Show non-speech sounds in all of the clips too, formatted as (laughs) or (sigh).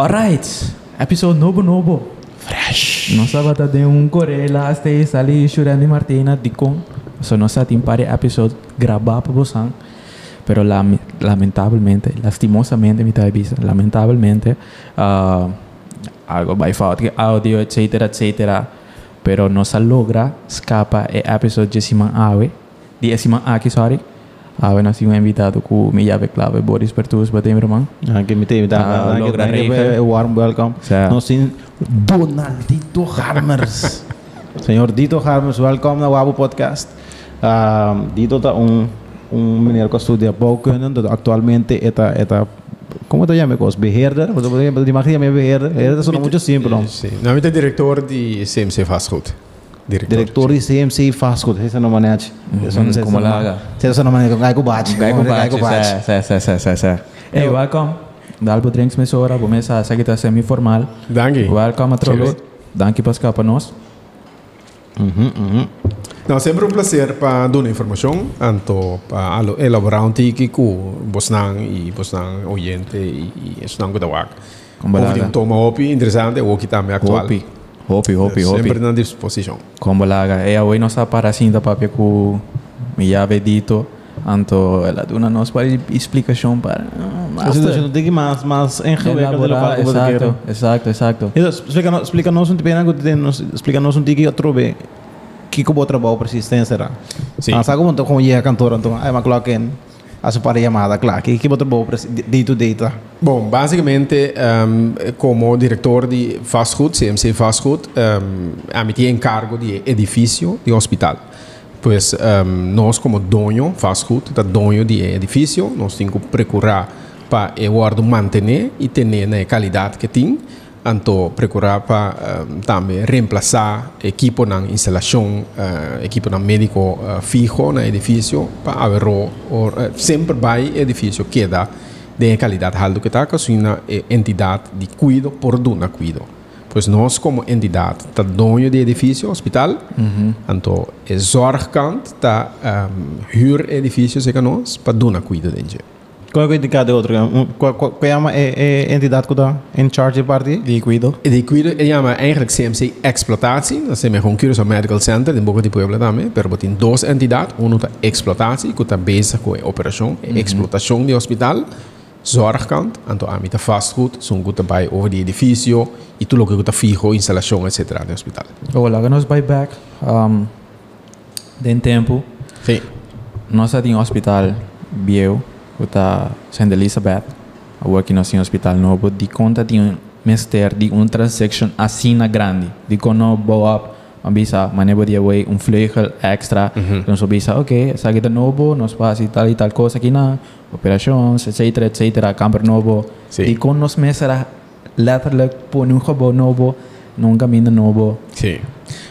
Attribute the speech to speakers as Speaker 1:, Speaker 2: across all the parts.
Speaker 1: Alright, episode novo novo.
Speaker 2: Fresh.
Speaker 1: Nós estava de um Corela, até ali chorando Martina de com. So nós temos para episode gravar para você. Pero lam lamentavelmente, lastimosamente, me está dizendo, lamentavelmente, uh, algo vai falta, áudio, etc, etc. Pero não se logra escapa e episode de cima ave, de cima aqui, sorry. Ave nós tínhamos invitado com minha ave clave Boris Pertus, batem irmão.
Speaker 2: Aqui me tem,
Speaker 1: Ah,
Speaker 2: tá?
Speaker 1: logra
Speaker 2: Aqui
Speaker 1: rica.
Speaker 2: é warm welcome.
Speaker 1: Certo.
Speaker 2: Nós temos Donaldito Harmers. Senhor Dito Harmers, welcome na Wabo Podcast. Um, Dito tá um um menino que estuda bouwkunde, dat actualmente eta eta como te llama cos beheerder, wat wat die mag je me beheerder. Beheerder is nog muito simples. não?
Speaker 3: Sim. Não, é diretor de CMC Fastfood.
Speaker 2: De CMC fast food, esse não maneja. Esse
Speaker 1: como laga.
Speaker 2: Esse não maneja, gai bate.
Speaker 1: Gai com
Speaker 2: Gai
Speaker 1: bate, sim, sim, sim, sim, sim. Hey, welcome. Dalbo Drinks Mesora, começa a seguir semi-formal.
Speaker 3: Dank je.
Speaker 1: Welcome a Trollo.
Speaker 3: Cheers.
Speaker 1: Danke por escapar nós.
Speaker 3: Não, sempre um prazer para dar informação, tanto para elaborar um tiki com Bosnan e Bosnan oyente e Bosnan Godawak.
Speaker 1: Como
Speaker 3: toma hopi, interessante, o que também atual.
Speaker 1: Hopi. Hopi, hopi,
Speaker 3: Sempre
Speaker 1: hopi.
Speaker 3: na disposição.
Speaker 1: Como laga. E hoje nós para assim da papel com minha dito. Anto, ela duna nos para explicação para...
Speaker 2: Você não tem que mais mais
Speaker 1: Elaborar, exato, exato, exato.
Speaker 2: Explica, explica nós um tipo, explica nós um tipo que trove que como trabalho persistência era.
Speaker 3: Sim.
Speaker 2: Ah, sabe como como ia cantor então, aí uma clock in. As para chamada, claro, que que trabalho day to day.
Speaker 3: Bom, basicamente, um, como diretor de fast food, CMC Fast Food, um, a mim tinha encargo de edifício de hospital. Pois um, nós, como dono fast food, dono de edifício, nós temos que procurar para eu manter e ter a qualidade que tem. Então, procurar para um, também reemplaçar equipo na instalação, uh, equipo na médico uh, fijo no edifício, para haver o, uh, sempre vai edifício queda de qualidade alta que está com uma entidade de cuido por dona cuido. Pois nós, como entidade, está dono de edifício, hospital, então é zorgkant, está um, huur edifícios que nós, para dona cuido de gente.
Speaker 2: Qual é o indicado outro? Qual qual é a é entidade que está em charge de
Speaker 3: die cuido, ele chama eigenlijk CMC exploitatie, dat zijn gewoon Curaçao Medical Center, in Boca de Puebla também, pero tem duas entidades, uma está exploitatie, que está bezig com a operação, e explotação de hospital, zorgkant, então a mim fast food, são que bij over die edifício, e tudo que está fijo, instalação, etc. no hospital.
Speaker 1: Laga nós vai back. Um, den tempo,
Speaker 3: Sim.
Speaker 1: nós em hospital bio, que está Saint Elizabeth, eu aqui em hospital novo, de conta de um mister de um transaction assim na grande, de quando boa up, avisa, maneira de away, um vleugel extra, então nós avisa, ok, essa aqui é novo, nós faz tal e tal coisa aqui na operações, etc, etc, camper novo,
Speaker 3: Sim.
Speaker 1: e quando nós mesera letterlijk por um robô novo, num caminho novo,
Speaker 3: Sim.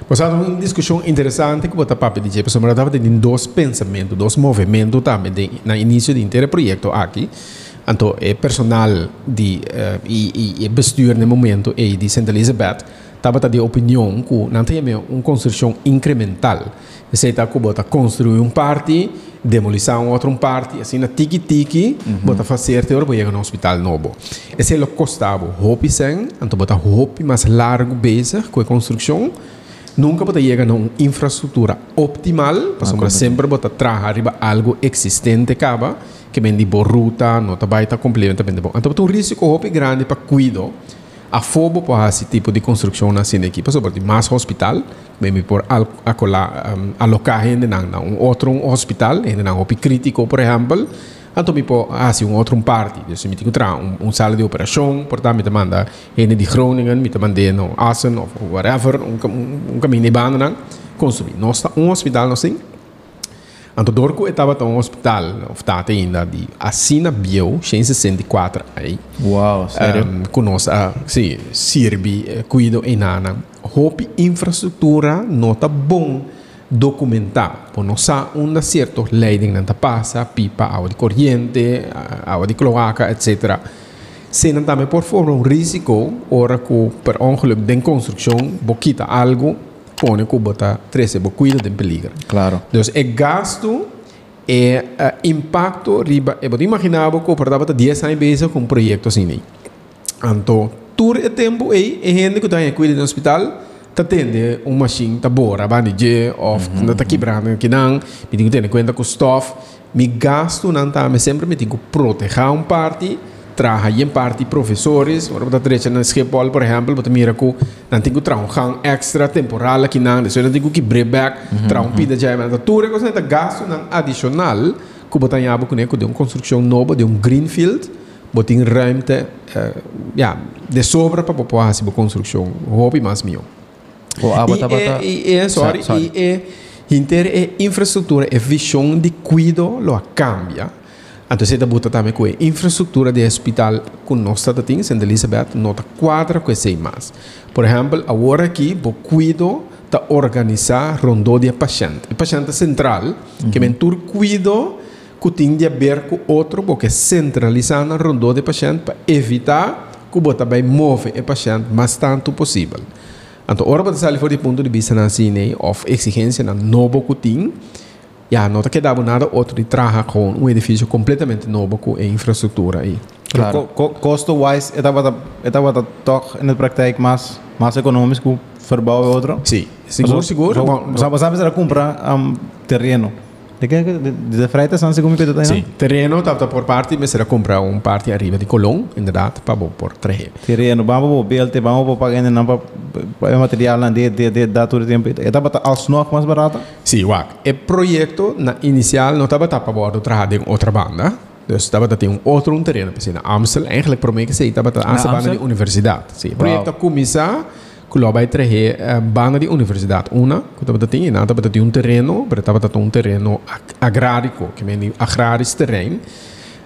Speaker 3: Há uma discussão interessante que pode dizer, porque eu estava tendo dois pensamentos, dois movimentos também de, no início do inteiro projeto aqui. Então, é personal de, uh, e, e, e no momento e de Santa Elizabeth estava de opinião que não tem uma construção incremental. Você está com bota construir um parte, demolição outro parte, assim na tiki tiki, bota fazer teor para chegar no hospital novo. Esse é o custava hopi sen, então bota hopi mais largo bezig com a construção. Nunca pode chegar a uma infraestrutura optimal, porque sempre pode trabalhar arriba algo existente acaba, que vem de boa ruta, não está baita completamente bom. Então, tem um risco hopi grande para cuidar a fobo para esse tipo de construção na sua equipe, sobre mais hospital, bem por al, acola, um, alocar gente na, na um outro hospital, gente na hopi crítico, por exemplo, então me pode fazer um outro parte, dus me tem que um, um sala de operação, portanto me manda gente de Groningen, me manda no Assen ou whatever, um, um, um caminho de banda, construir. Nós um hospital nós tem Então, Dorco estava um hospital, está ainda, de Assina Bio, 164 aí.
Speaker 1: Uau, sério?
Speaker 3: Um, conosco, uh, sim, serve, uh, cuido em nana. Hope infraestrutura está bom documentar, por não sa uma certa leiding não passa, pipa, água de corrente, água de cloaca, etc. Se não também por forma um risco, ora que per ongeluk de construção, boquita algo, põe que bota 13, bo cuida de peligro.
Speaker 1: Claro.
Speaker 3: Dus é gasto e uh, impacto riba. Eu vou imaginar que eu estava 10 anos bezig com um projeto assim. Então, tour e tempo aí, e gente que está em cuida do hospital, tá tendo uma machine tá bora, bani je, of uhum. tá quebrando que não, me tenho que ter conta com o stuff, me gasto não tá, me sempre me tenho que proteger um parte, traga em parte professores, ora botar trecha na escola, por exemplo, botar mira que não tenho que trazer um extra temporal aqui não, isso não tenho que break trazer um pida já, mas tudo é coisa tá gasto não adicional, que botar em abo com de uma construção nova, de um greenfield, botar em ruimte, uh, ja, de sobra para poder fazer a construção, hobby mais meu.
Speaker 1: O água está
Speaker 3: batendo. E, e, sorry, sorry. e, e inteira é infraestrutura, é visão de cuido, lo cambia. Então, você está também com a infraestrutura de hospital que nós estamos tendo, Santa Elizabeth, nota quadra com esse mais. Por exemplo, agora aqui, o cuido está organizar rondô de paciente. O paciente central, uhum. que mentur cuido, que tem de ver com outro, porque centralizar na rondô de paciente para evitar que você também move o paciente mais tanto possível. Então, ora para sair fora do ponto de vista na cine, of exigência na novo que já não está quedando nada outro de trabalhar com um edifício completamente novo com a infraestrutura aí.
Speaker 2: Claro. Co Costo-wise, estava estava toch na prática mais mais econômico verbouwen outro?
Speaker 3: Sim, seguro, seguro.
Speaker 2: Mas sabes era comprar um terreno. De de, de não se como que tu
Speaker 3: Sim, terreno estava por parte, mas era comprar um parte arriba de Colón, verdade, para por três.
Speaker 2: Terreno, vamos para BLT, vamos para pagar não para material não de de de todo tempo. Estava alsnog mais barato?
Speaker 3: Sim, wak. O projeto na inicial não estava para bordo trabalhar em outra banda. Dus estava a ter um outro um terreno, na Amstel, eigenlijk mim que sei, estava a banda de universidade. Sim, o vai trazer uh, banda de universidade. Uma, que estava não estava tendo um terreno, mas estava um terreno agrário, que é agrário terreno.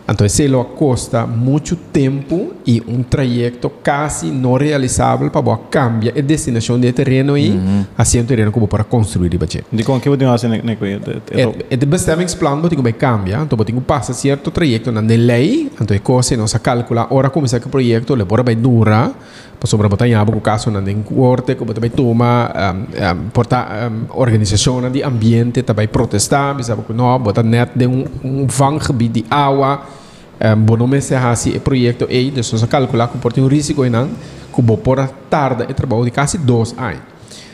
Speaker 3: Então, isso custa muito tempo e um trajeto quase não realizável para cambiar a destinação do terreno e uhum. assim um terreno como para construir.
Speaker 2: De como que você faz né?
Speaker 3: É o bestemmingsplan que vai cambiar, então você passa certo trajeto na lei, então é coisa não se calcula, ora como esse projeto, le vai durar, sobre botar com caso na den corte que também toma um, um, porta um, organização de ambiente também protestar bisa que não botar net de um, um vanggebied de água um, bono me se hasi e projeto e de so calcular que porta um risco não que bo por tarde e trabalho de quase dois anos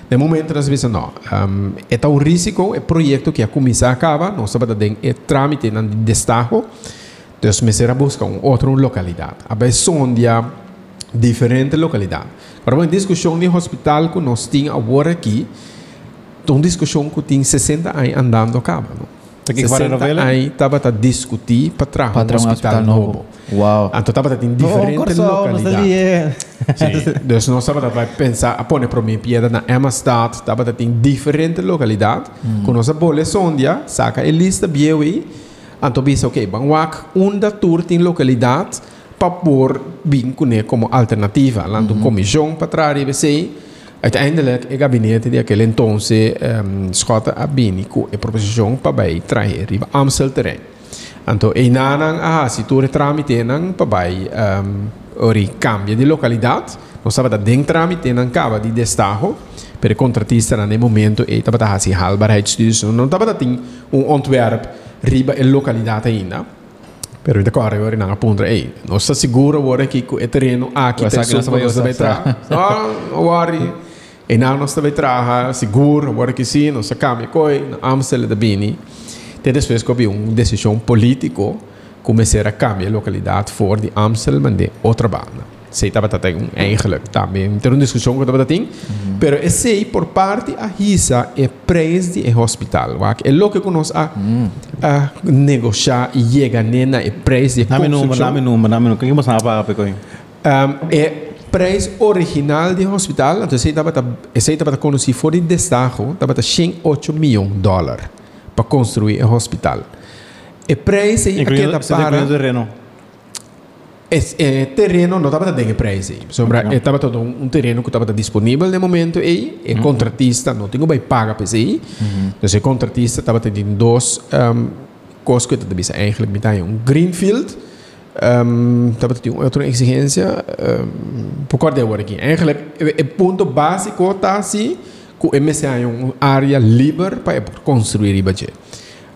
Speaker 3: de momento nós vemos não um, é tal risco é projeto que a comissão acaba não sabe de é trâmite de destaco então me será buscar um outro localidade a sondia diferente localidade. Para uma discussão de hospital que nós temos agora aqui, uma discussão que tem 60 anos andando a cabo. Não? 60 anos estava a discutir para trás
Speaker 1: um hospital, hospital novo. Uau.
Speaker 3: Então estava a ter diferentes localidades. Então nós estava a pensar, a pôr para mim piada na Emma Stad, estava a ter diferentes localidades, hum. com nossa bola sondia, saca a lista BioE, então pensa, ok, vamos um da tour tem localidades, para pôr vínculo como alternativa. Lá do comissão para trás, e Uiteindelijk, o gabinete daquele então, um, schota a bini com a proposição para vai trazer riba Amstel terreno. Então, e nanang ah, se tu tramite nang para vai um, ori cambia de localidade, não sabe da dentro tramite nang cava de destajo, para o contratista no momento e estava a assim halbaarheidsstudies, não estava a ter um ontwerp riba a localidade ainda. Pero ito ko ari rin ang apuntra, eh, no sa siguro wala ki ko etereno aki te so sa sa betra. No, wari. E na no sa betra, seguro wala ki si no sa kami ko na amsel da bini. Te después ko bi un decisão político começar a cambiar a localidade for de Amstel, mas de outra banda. Sei estava tendo eigenlijk também ter uma discussão que estava tendo pero esse por parte a risa é preço de hospital é o que nós a, a negociar e chega nena é preço de
Speaker 2: construção nome número nome número nome número que você paga para
Speaker 3: é preço original de hospital então esse estava esse estava conhecido fora de destaque estava 108 milhões de dólares para construir o hospital e preço é
Speaker 2: que para terreno
Speaker 3: Es, eh, terreno não estava dando preço. Sobre, estava todo um, um terreno que estava disponível no momento e uhum. contratista não tinha bem paga para isso. Então, o contratista estava tendo dois um, coisas que estava eigenlijk met um greenfield. Um, tendo outra exigência. Um, por causa de aqui. O ponto básico está assim, que o MSA é uma área livre para construir e budget.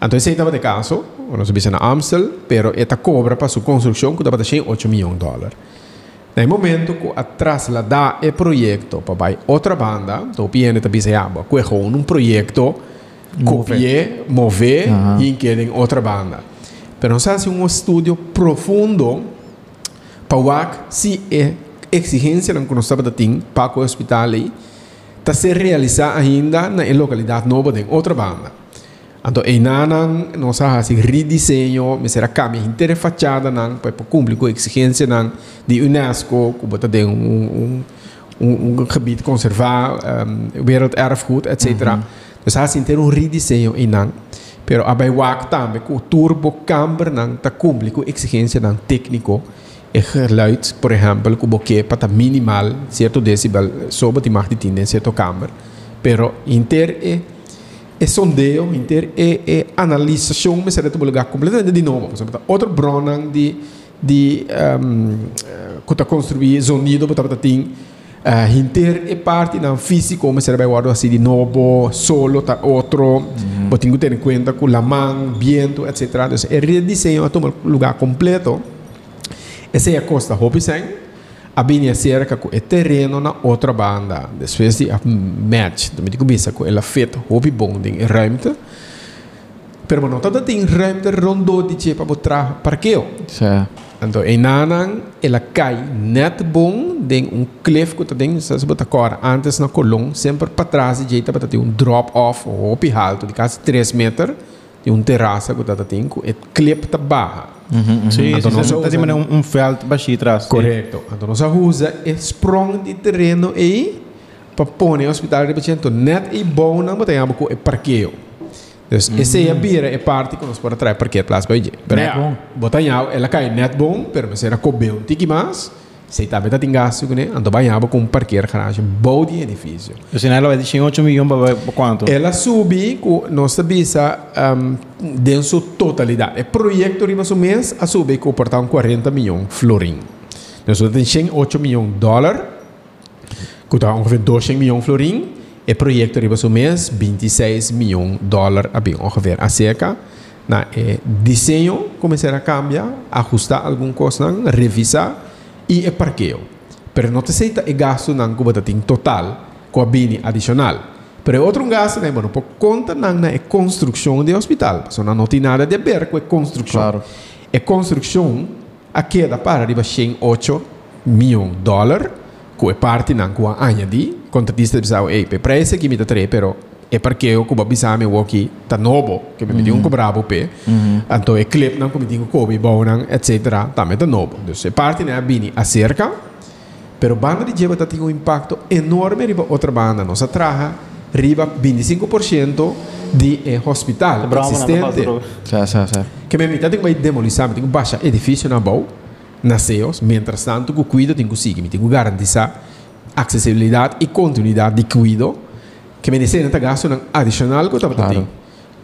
Speaker 3: Então, esse estava de caso, nós vimos na Amstel, pero esta cobra para sua construção que estava de 8 milhões de dólares. No momento que a trasladar o projeto para outra banda, então piano também se chama, que é um projeto copiar, mover e em outra banda. Pero nós fazemos um estudo profundo para ver se a exigência que estamos tendo para o hospital está se realizar ainda na localidade nova de outra banda. Então, em nanan, nós fazemos redesenho, mas será cambia inteira fachada nan para cumprir com a exigência nan de Unesco, bota de um, um, um, um gebied conservar, um, werelderfgoed, etc. Dus hij inteiro um redesenho em nan. Pero abai wak também com o turbo camber nan ta cumprir com a exigência nan técnico e geluid, por exemplo, o boquê para minimal, certo decibel, sobre de mag de em certo camber. Pero inter é é sondeo, inter é, é analisação, mas será um lugar completamente de novo. Por exemplo, outro bronan de de um, que está construir sonido, para tem uh, inter é parte não físico, mas será guardo assim de novo, solo tá outro, mm -hmm. tem que ter em conta com a mão, viento, etc. Então, é redesenho a tomar lugar completo. Essa é a costa Hopisen. A binha cerca com o terreno na outra banda. Depois de a match, então me começa com ela feita hobby bonding e ruimte. Toda tem ruimte rondo de para botar parqueo.
Speaker 1: Certo.
Speaker 3: Então, em Nanang, ela cai net bom de um cliff que tem, se botar agora, antes na coluna, sempre para trás de jeito para ter um drop off ou hobby alto de quase 3 metros, de um terraço que tem, com o cliff tá barra.
Speaker 1: Uhum,
Speaker 2: Sim,
Speaker 3: Então,
Speaker 2: sim,
Speaker 3: nós
Speaker 2: Tá tipo um, um felt baixinho atrás.
Speaker 3: Correto. Então, nós usa o sprong de terreno aí para pôr no hospital de paciente net e bom não botar em com o parqueio. Então, essa é a beira, é parte que nós podemos trazer para para ir.
Speaker 1: Net bom.
Speaker 3: Botar em ela cai net bom, pero mas era cobeu um tique mais. Se também tá tem gasto, né? Então, banhava com um parqueiro garagem bom de edifício.
Speaker 2: O sinal vai deixar 8 milhões para quanto?
Speaker 3: Ela sube com nossa visa um, de sua totalidade. O projeto riba o mês a subir com portar um 40 milhões florim. Nós temos 8 milhões de dólares, que está ongeveer 200 milhões florim. O projeto riba o mês 26 milhões de dólares a bem ongeveer a cerca. Na eh, desenho começar a cambiar, ajustar algum coisa, revisar e o parqueio. Pero não te aceita o gasto você tem total com a bini adicional. Pero outro gasto, né, mano, por conta na é construção de hospital. Só não tem nada de ver com a construção.
Speaker 2: Claro.
Speaker 3: É construção a queda para arriba 108 milhões de dólares, que é parte não com a añadir. Contratista pensava, ei, pe preço que me dá três, pero é porque eu como bisa me aqui tá novo, que me pediu um cobravo pe. Então é clip não como digo kobe bom não, etc. Também tá novo. Então é parte né bini acerca Pero banda de Jeba tem um impacto enorme riba outra banda. Nossa traja riba 25% de eh, hospital existente.
Speaker 1: Certo, certo, certo.
Speaker 3: Que me mitad tem que demolizar, tem que baixar edifício na boa, nasceos, mientras tanto que cuido tem que conseguir, tem que garantizar acessibilidade e continuidade de cuido, que me dice neta gasto ng adicional ko tapos
Speaker 1: Claro.
Speaker 3: claro.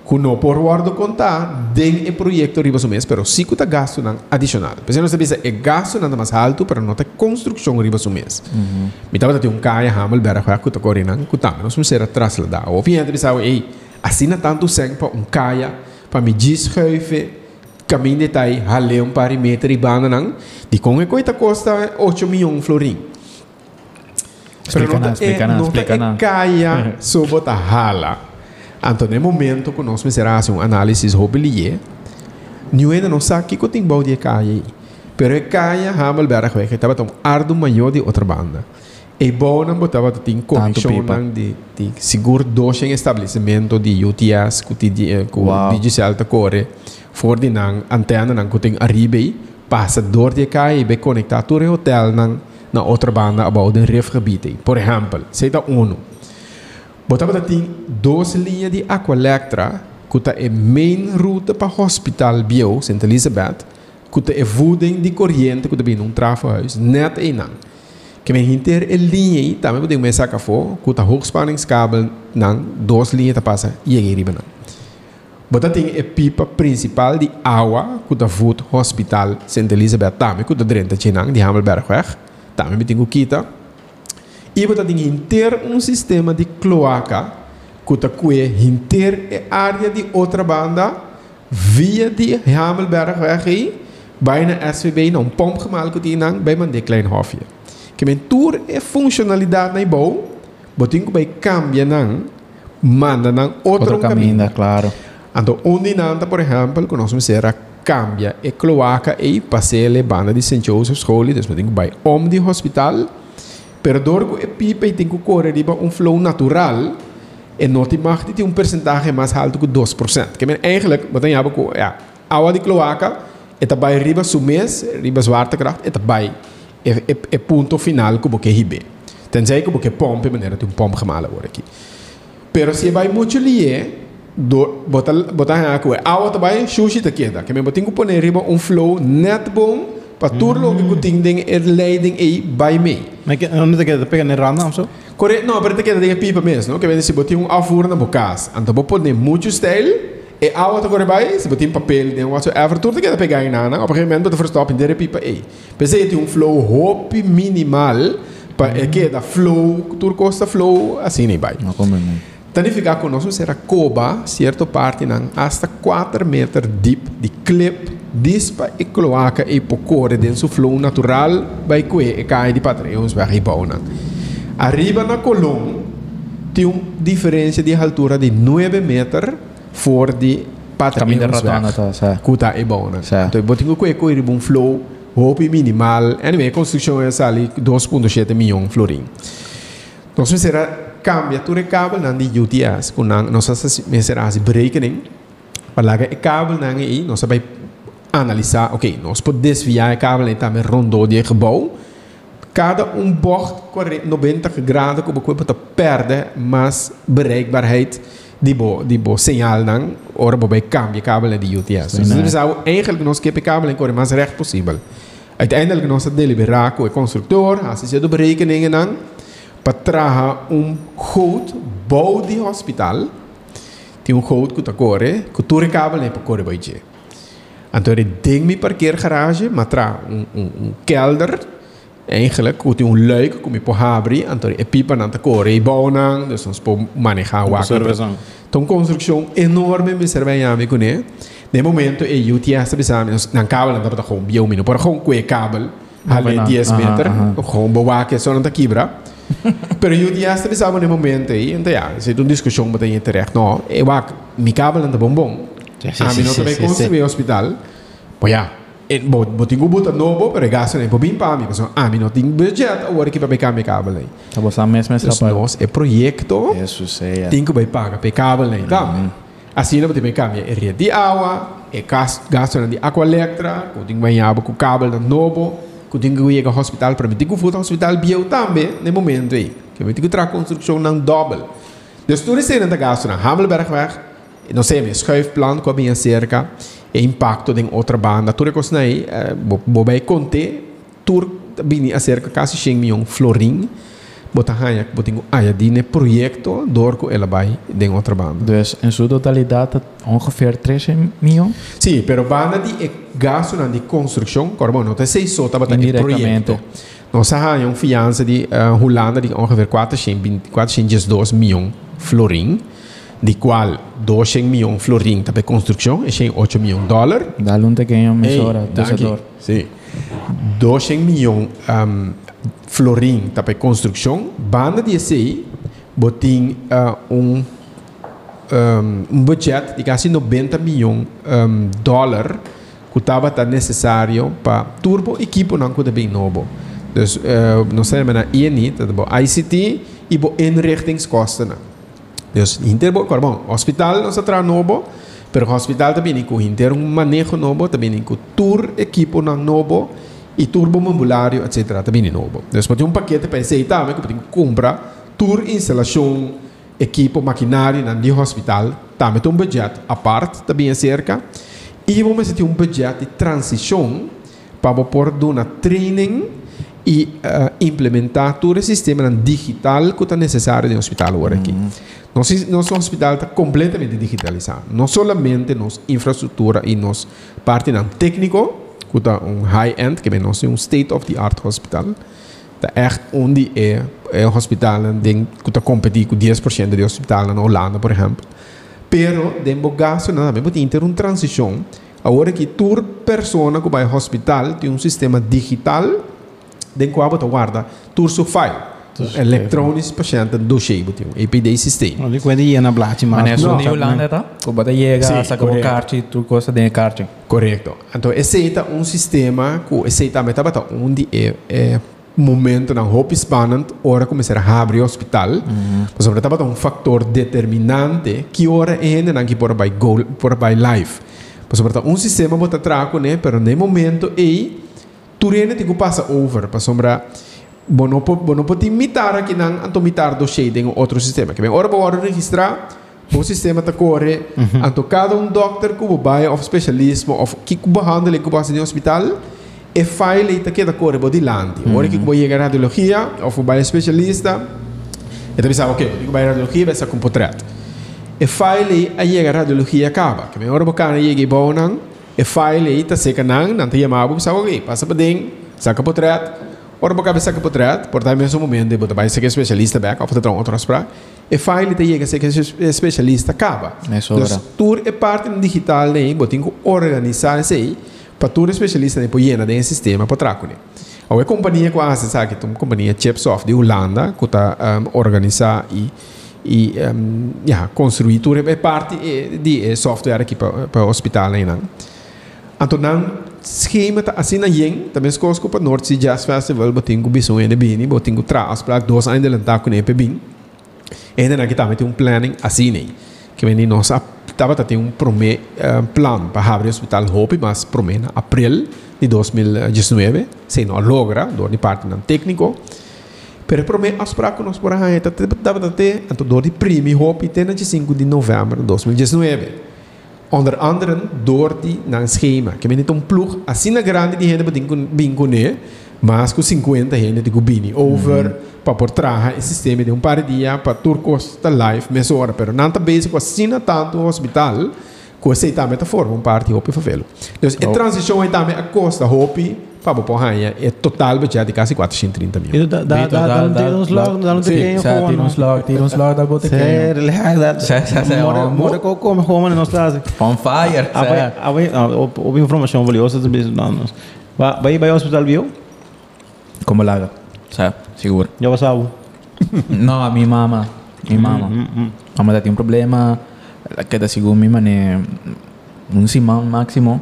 Speaker 3: Kung no por guardo conta, den e proyecto riba su mes, pero sí que gasto ng adicional. Pero no se dice, e gasto nada más alto, pero no te construcción riba su mes. Mi tava un kaya hamel bera kwa kuta korinan, kutama, no sumsera trasladar. Of je pensava, ei, assina tanto sangue para um kaya, para me deschuiven, caminho de tai, halé um parímetro e banda não, de como é coisa custa 8 milhões florim.
Speaker 1: Explica explica não, explica
Speaker 3: é caia sobre a hala. Então, no momento que nós fizemos um análise mobilier, não ainda não sabe que tem de caia. Pero é caia, hamel berg weg, estava um ardo maior de outra banda. E bom não botava tem conexão de, de seguro dois em estabelecimento de UTS, que que
Speaker 1: Uau.
Speaker 3: o digital ta core, for de não antena não que tem arriba passa dor de caia e conectar todo o hotel não na outra banda about den refgebied. aí. Por exemplo, sei da ONU. Botava tem duas linhas de Aqualectra, que tá main route para hospital bio, St. Elizabeth, que tá voeding de corrente, que tá bem um net e não. Que men hinter é linha aí, também podemos me sacar for, que tá hoogspanningskabel, não, duas linhas tá passa e aí riba. Bota tem a pipa principal de água que da voet hospital St. Elizabeth também, que da drenta chinang de Hamelbergweg, também tem o kita. E bota tem inteiro um sistema de cloaca que da que inteiro a área de outra banda via de Hamelbergweg aí Bij een SVB, een pomp gemaakt nang, bij mijn klein hofje. Que men tour é funcionalidade na bom, botinho bij cambia nang, manda nang outro,
Speaker 1: Outro caminho, claro.
Speaker 3: Então, onde nanda, por exemplo, que nós vamos a cambia e cloaca e passeia a banda de St. Joseph's Holy, dus botinho bij om die hospital, per dorgo e pipa e tem que correr riba um flow natural, e não te mag dit um percentage mais alto que 2%. Que men eigenlijk, wat dan hebben we, ja, água de cloaca, e bij riba sumes, riba zwaartekracht, e bij e, e, e ponto final que você ribe. Tenzij que você pompe, maneira de um pomp gemalen worden. Pero se vai muito lié, do bota bota aqui, água também sushi te queda. Que me botinho que pôr riba um flow net bom, para tudo lo que eu tenho ding er leiding e by me.
Speaker 2: Maar ik, dan moet ik het pegar in randa of zo?
Speaker 3: Correto, não, pero te queda de pipa mesmo, não? Que vem se botar um afur na bocas, então vou pôr muito style e a outra agora vai, se botar um papel, de whatsoever, tudo te queda pegar em nada, op gegeven moment verstop in de pipa e. Pensei que um flow hope minimal para é que da flow, tudo costa flow assim nem vai.
Speaker 1: Não como não.
Speaker 3: Tanificar conosco será coba, certo parte não, hasta 4 metros deep de clip dispa e cloaca e pocore dentro flow natural vai que cai de patreons vai ribau não. Arriba na coluna tem uma diferença de altura de 9 metros fora de
Speaker 1: Caminho
Speaker 3: patreons
Speaker 1: rotona, tá, certo.
Speaker 3: Kuta e?
Speaker 1: Certo.
Speaker 3: Então, botinho que é um flow, hope minimal. Anyway, construção é ali 2.7 milhões florim. Então, se será cambia tudo cabo nan di UTS, com nan nossa será as berekening. Para que cabo nan aí, nós vai analisar, ok, nós podemos desviar o cabo e também rondou de gebouw. Cada um bocht 90 graden como que para perder mais bereikbaarheid die bo die bo signaal dan ora bo bij cambia kabel en die UTS. Dus we zouden eigenlijk nog skip kabel en corre maar recht possível. Uiteindelijk nog het deliberaren com o constructor, als je de berekeningen dan para trazer um goed bouw die hospital, tem um goed que corre, que tu recabel nem para corre je. Então ele ding mi parkeergarage, maar tra um, um, um kelder eigenlijk hoe een luik kom je po habri então é pipa na ta corre e bouwing dus ons po manejar o
Speaker 2: Observação.
Speaker 3: Então, construção enorme me serve a mim com né. De momento, e tinha essa visão, não cabo não dá para com bio mino, para com que cabo, ali
Speaker 1: não.
Speaker 3: 10
Speaker 1: Aham,
Speaker 3: metros,
Speaker 1: aham.
Speaker 3: com boa que só não tá quebra. (laughs) Pero eu tinha essa visão no momento aí, então já, se tu discussão mas tem terecht, não, eu acho, mi cabo não tá bom bom.
Speaker 1: Sim, sim,
Speaker 3: A mim não também construir hospital. Pois já. E bo bo tinha buta novo, pero gasto nem para mim, mas a mim não tinha budget, agora que para pegar mi cabo aí.
Speaker 1: Tá bom, mesmo esse
Speaker 3: Dus
Speaker 1: rapaz.
Speaker 3: nós é projeto
Speaker 2: Isso sei.
Speaker 3: tem que vai pagar pe cabo nem tá assim não tem cambia é rede de água é gas gasto de elétrica com tem vai água com cabo novo tem que ir ao hospital para que ir ao hospital bio também no momento aí que que trazer construção não double. Dus tudo isso ainda gasto na Hamelbergweg não sei mais schuifplan a minha cerca e impacto em outra banda. Tudo isso aí vou vai conter tur bini a cerca quase 100 milhões florim botar hanha botinho aya dine projeto door ko ela vai den outra banda.
Speaker 1: Dus in sua totalidade ongeveer 13 miljoen.
Speaker 3: Sim, pero banda di e gasto na di construção, corbo não tem seis tava tem
Speaker 1: Indiretamente.
Speaker 3: projeto. Nós hanha um fiança de uh, Holanda de ongeveer 420 402 milhões florim, de qual 200 milhões florim tá para construção e 8 milhões dólar.
Speaker 1: Dá-lhe um pequeno
Speaker 3: daqui.
Speaker 1: dosador.
Speaker 3: Sim. 200 milhões um, florim tá para construção. Banda de sei, botin uh, um, um, um budget de quase 90 milhões um, dólar que estava tá necessário para turbo equipo não que bem novo. Dus uh, nós temos na INI, tá ICT e bo inrichtingskosten. Dus hinter bo, bom, hospital nós tra novo, pero hospital também com hinter um manejo novo, também com tour equipo novo e turbo ambulatório, etc. também novo. Dus pode um paquete para também que pode comprar tour instalação, equipo, maquinário de hospital, também tem um budget à parte, também cerca. E vamos ter um budget de transição para pôr uma training e uh, implementar todo o sistema digital que está necessário no hospital agora aqui. Nosso, nosso hospital está completamente digitalizado. Não somente nossa infraestrutura e nossa parte não que está um high-end, que nosso um state-of-the-art hospital. Está echt onde é, é um hospital que competir com 10% do hospital na Holanda, por exemplo. Pero, dentro gasto, nada, mesmo tem ter uma transição Agora que toda persona que vai ao hospital tem um sistema digital de qual você guarda todo seu file. Elektronisch patiënten dossier moet doen, EPD-systeem.
Speaker 2: Ali kwende ia na blati
Speaker 1: Mas
Speaker 2: mas.
Speaker 1: é só
Speaker 3: Não,
Speaker 1: de
Speaker 3: tá,
Speaker 1: Holanda, tá? Que bota chega,
Speaker 3: Sim,
Speaker 1: saca o
Speaker 3: correto.
Speaker 1: carte, tu coisa dentro do carte.
Speaker 3: Correto. Então, esse é um sistema que esse é metade onde é, é momento na hope spannend hora começar a abrir o hospital.
Speaker 1: Uhum.
Speaker 3: Mas sobre tabata um fator determinante que hora é ainda que por by go por by life. Mas sobre um sistema bota traco né, pero no momento é tu rene te passa over, para sombra Bono po bono po imitar aqui não anto imitar do shading ou outro sistema. Que bem, ora bora registrar o sistema tá corre, anto cada um doctor que vai of specialismo of que que behandel que passa no hospital e file ita que da corre body land. Ora que vai chegar radiologia of vai specialista e também sabe, ok, que vai radiologia vai ser com portrait. E file a chega radiologia acaba. Que bem, ora bacana chega bom não e file ita seca não, não tem amado, sabe ok, passa para dentro, saca portrait Ora, boca cabeça que potret, por time mesmo momento, botar vai ser especialista back, of the outros para. E file te chega ser que especialista acaba.
Speaker 1: É sobra.
Speaker 3: Então, tour é parte digital né, botin que organizar isso aí, para tour especialista né, por llena de sistema para traco né. A companhia que hace sabe que uma companhia Chipsoft de Holanda que está um, organizar e e um, ja, construir tour é parte eh, de eh, software aqui para para hospital né. não. Então, schema ta assim na yen, também escosko para North Sea Jazz Festival, botinho com bisão ene bini, botinho traz para dois anos de lantar com nepe bin. E ainda aqui também tem um planning assim né. Que vem nós tava tá tem um prome uh, plan para abrir o hospital Hope, mas prome na abril de 2019, se não logra, do departamento técnico. Pero prome as para que nós por aí tá tava até então do de primi Hope tem na 5 de novembro de 2019 onder andere door die naar een schema. Que men um ploeg, assim na grande die gente tem bem com né, mas com 50 gente de gubini. Over para por trás esse sistema de um par de dias para turcos da life meia hora, pero não tá basic assim na tanto hospital com esse também tá forma um parte hopi favelo. Então, a transição aí também a costa hopi para o porranha é total budget de quase 430 mil.
Speaker 2: Itu da da da da não tem uns logo, não tem
Speaker 1: Sim, sa- tira uns log, tira uns log da bota
Speaker 2: Sério, legal. da-
Speaker 1: Sé- sé- sé,
Speaker 2: Mora
Speaker 1: homo.
Speaker 2: mora com como como nós traz.
Speaker 1: On fire.
Speaker 2: Ah, vai, ah, vai, ah, houve houve informação valiosa sobre isso não. Vai vai vai ao hospital viu?
Speaker 1: Como laga? Sa, seguro.
Speaker 2: Já passava. (laughs)
Speaker 1: No, a mi mama. Mi mama. Mama tem um problema. Que da seguro mi mane um simão máximo.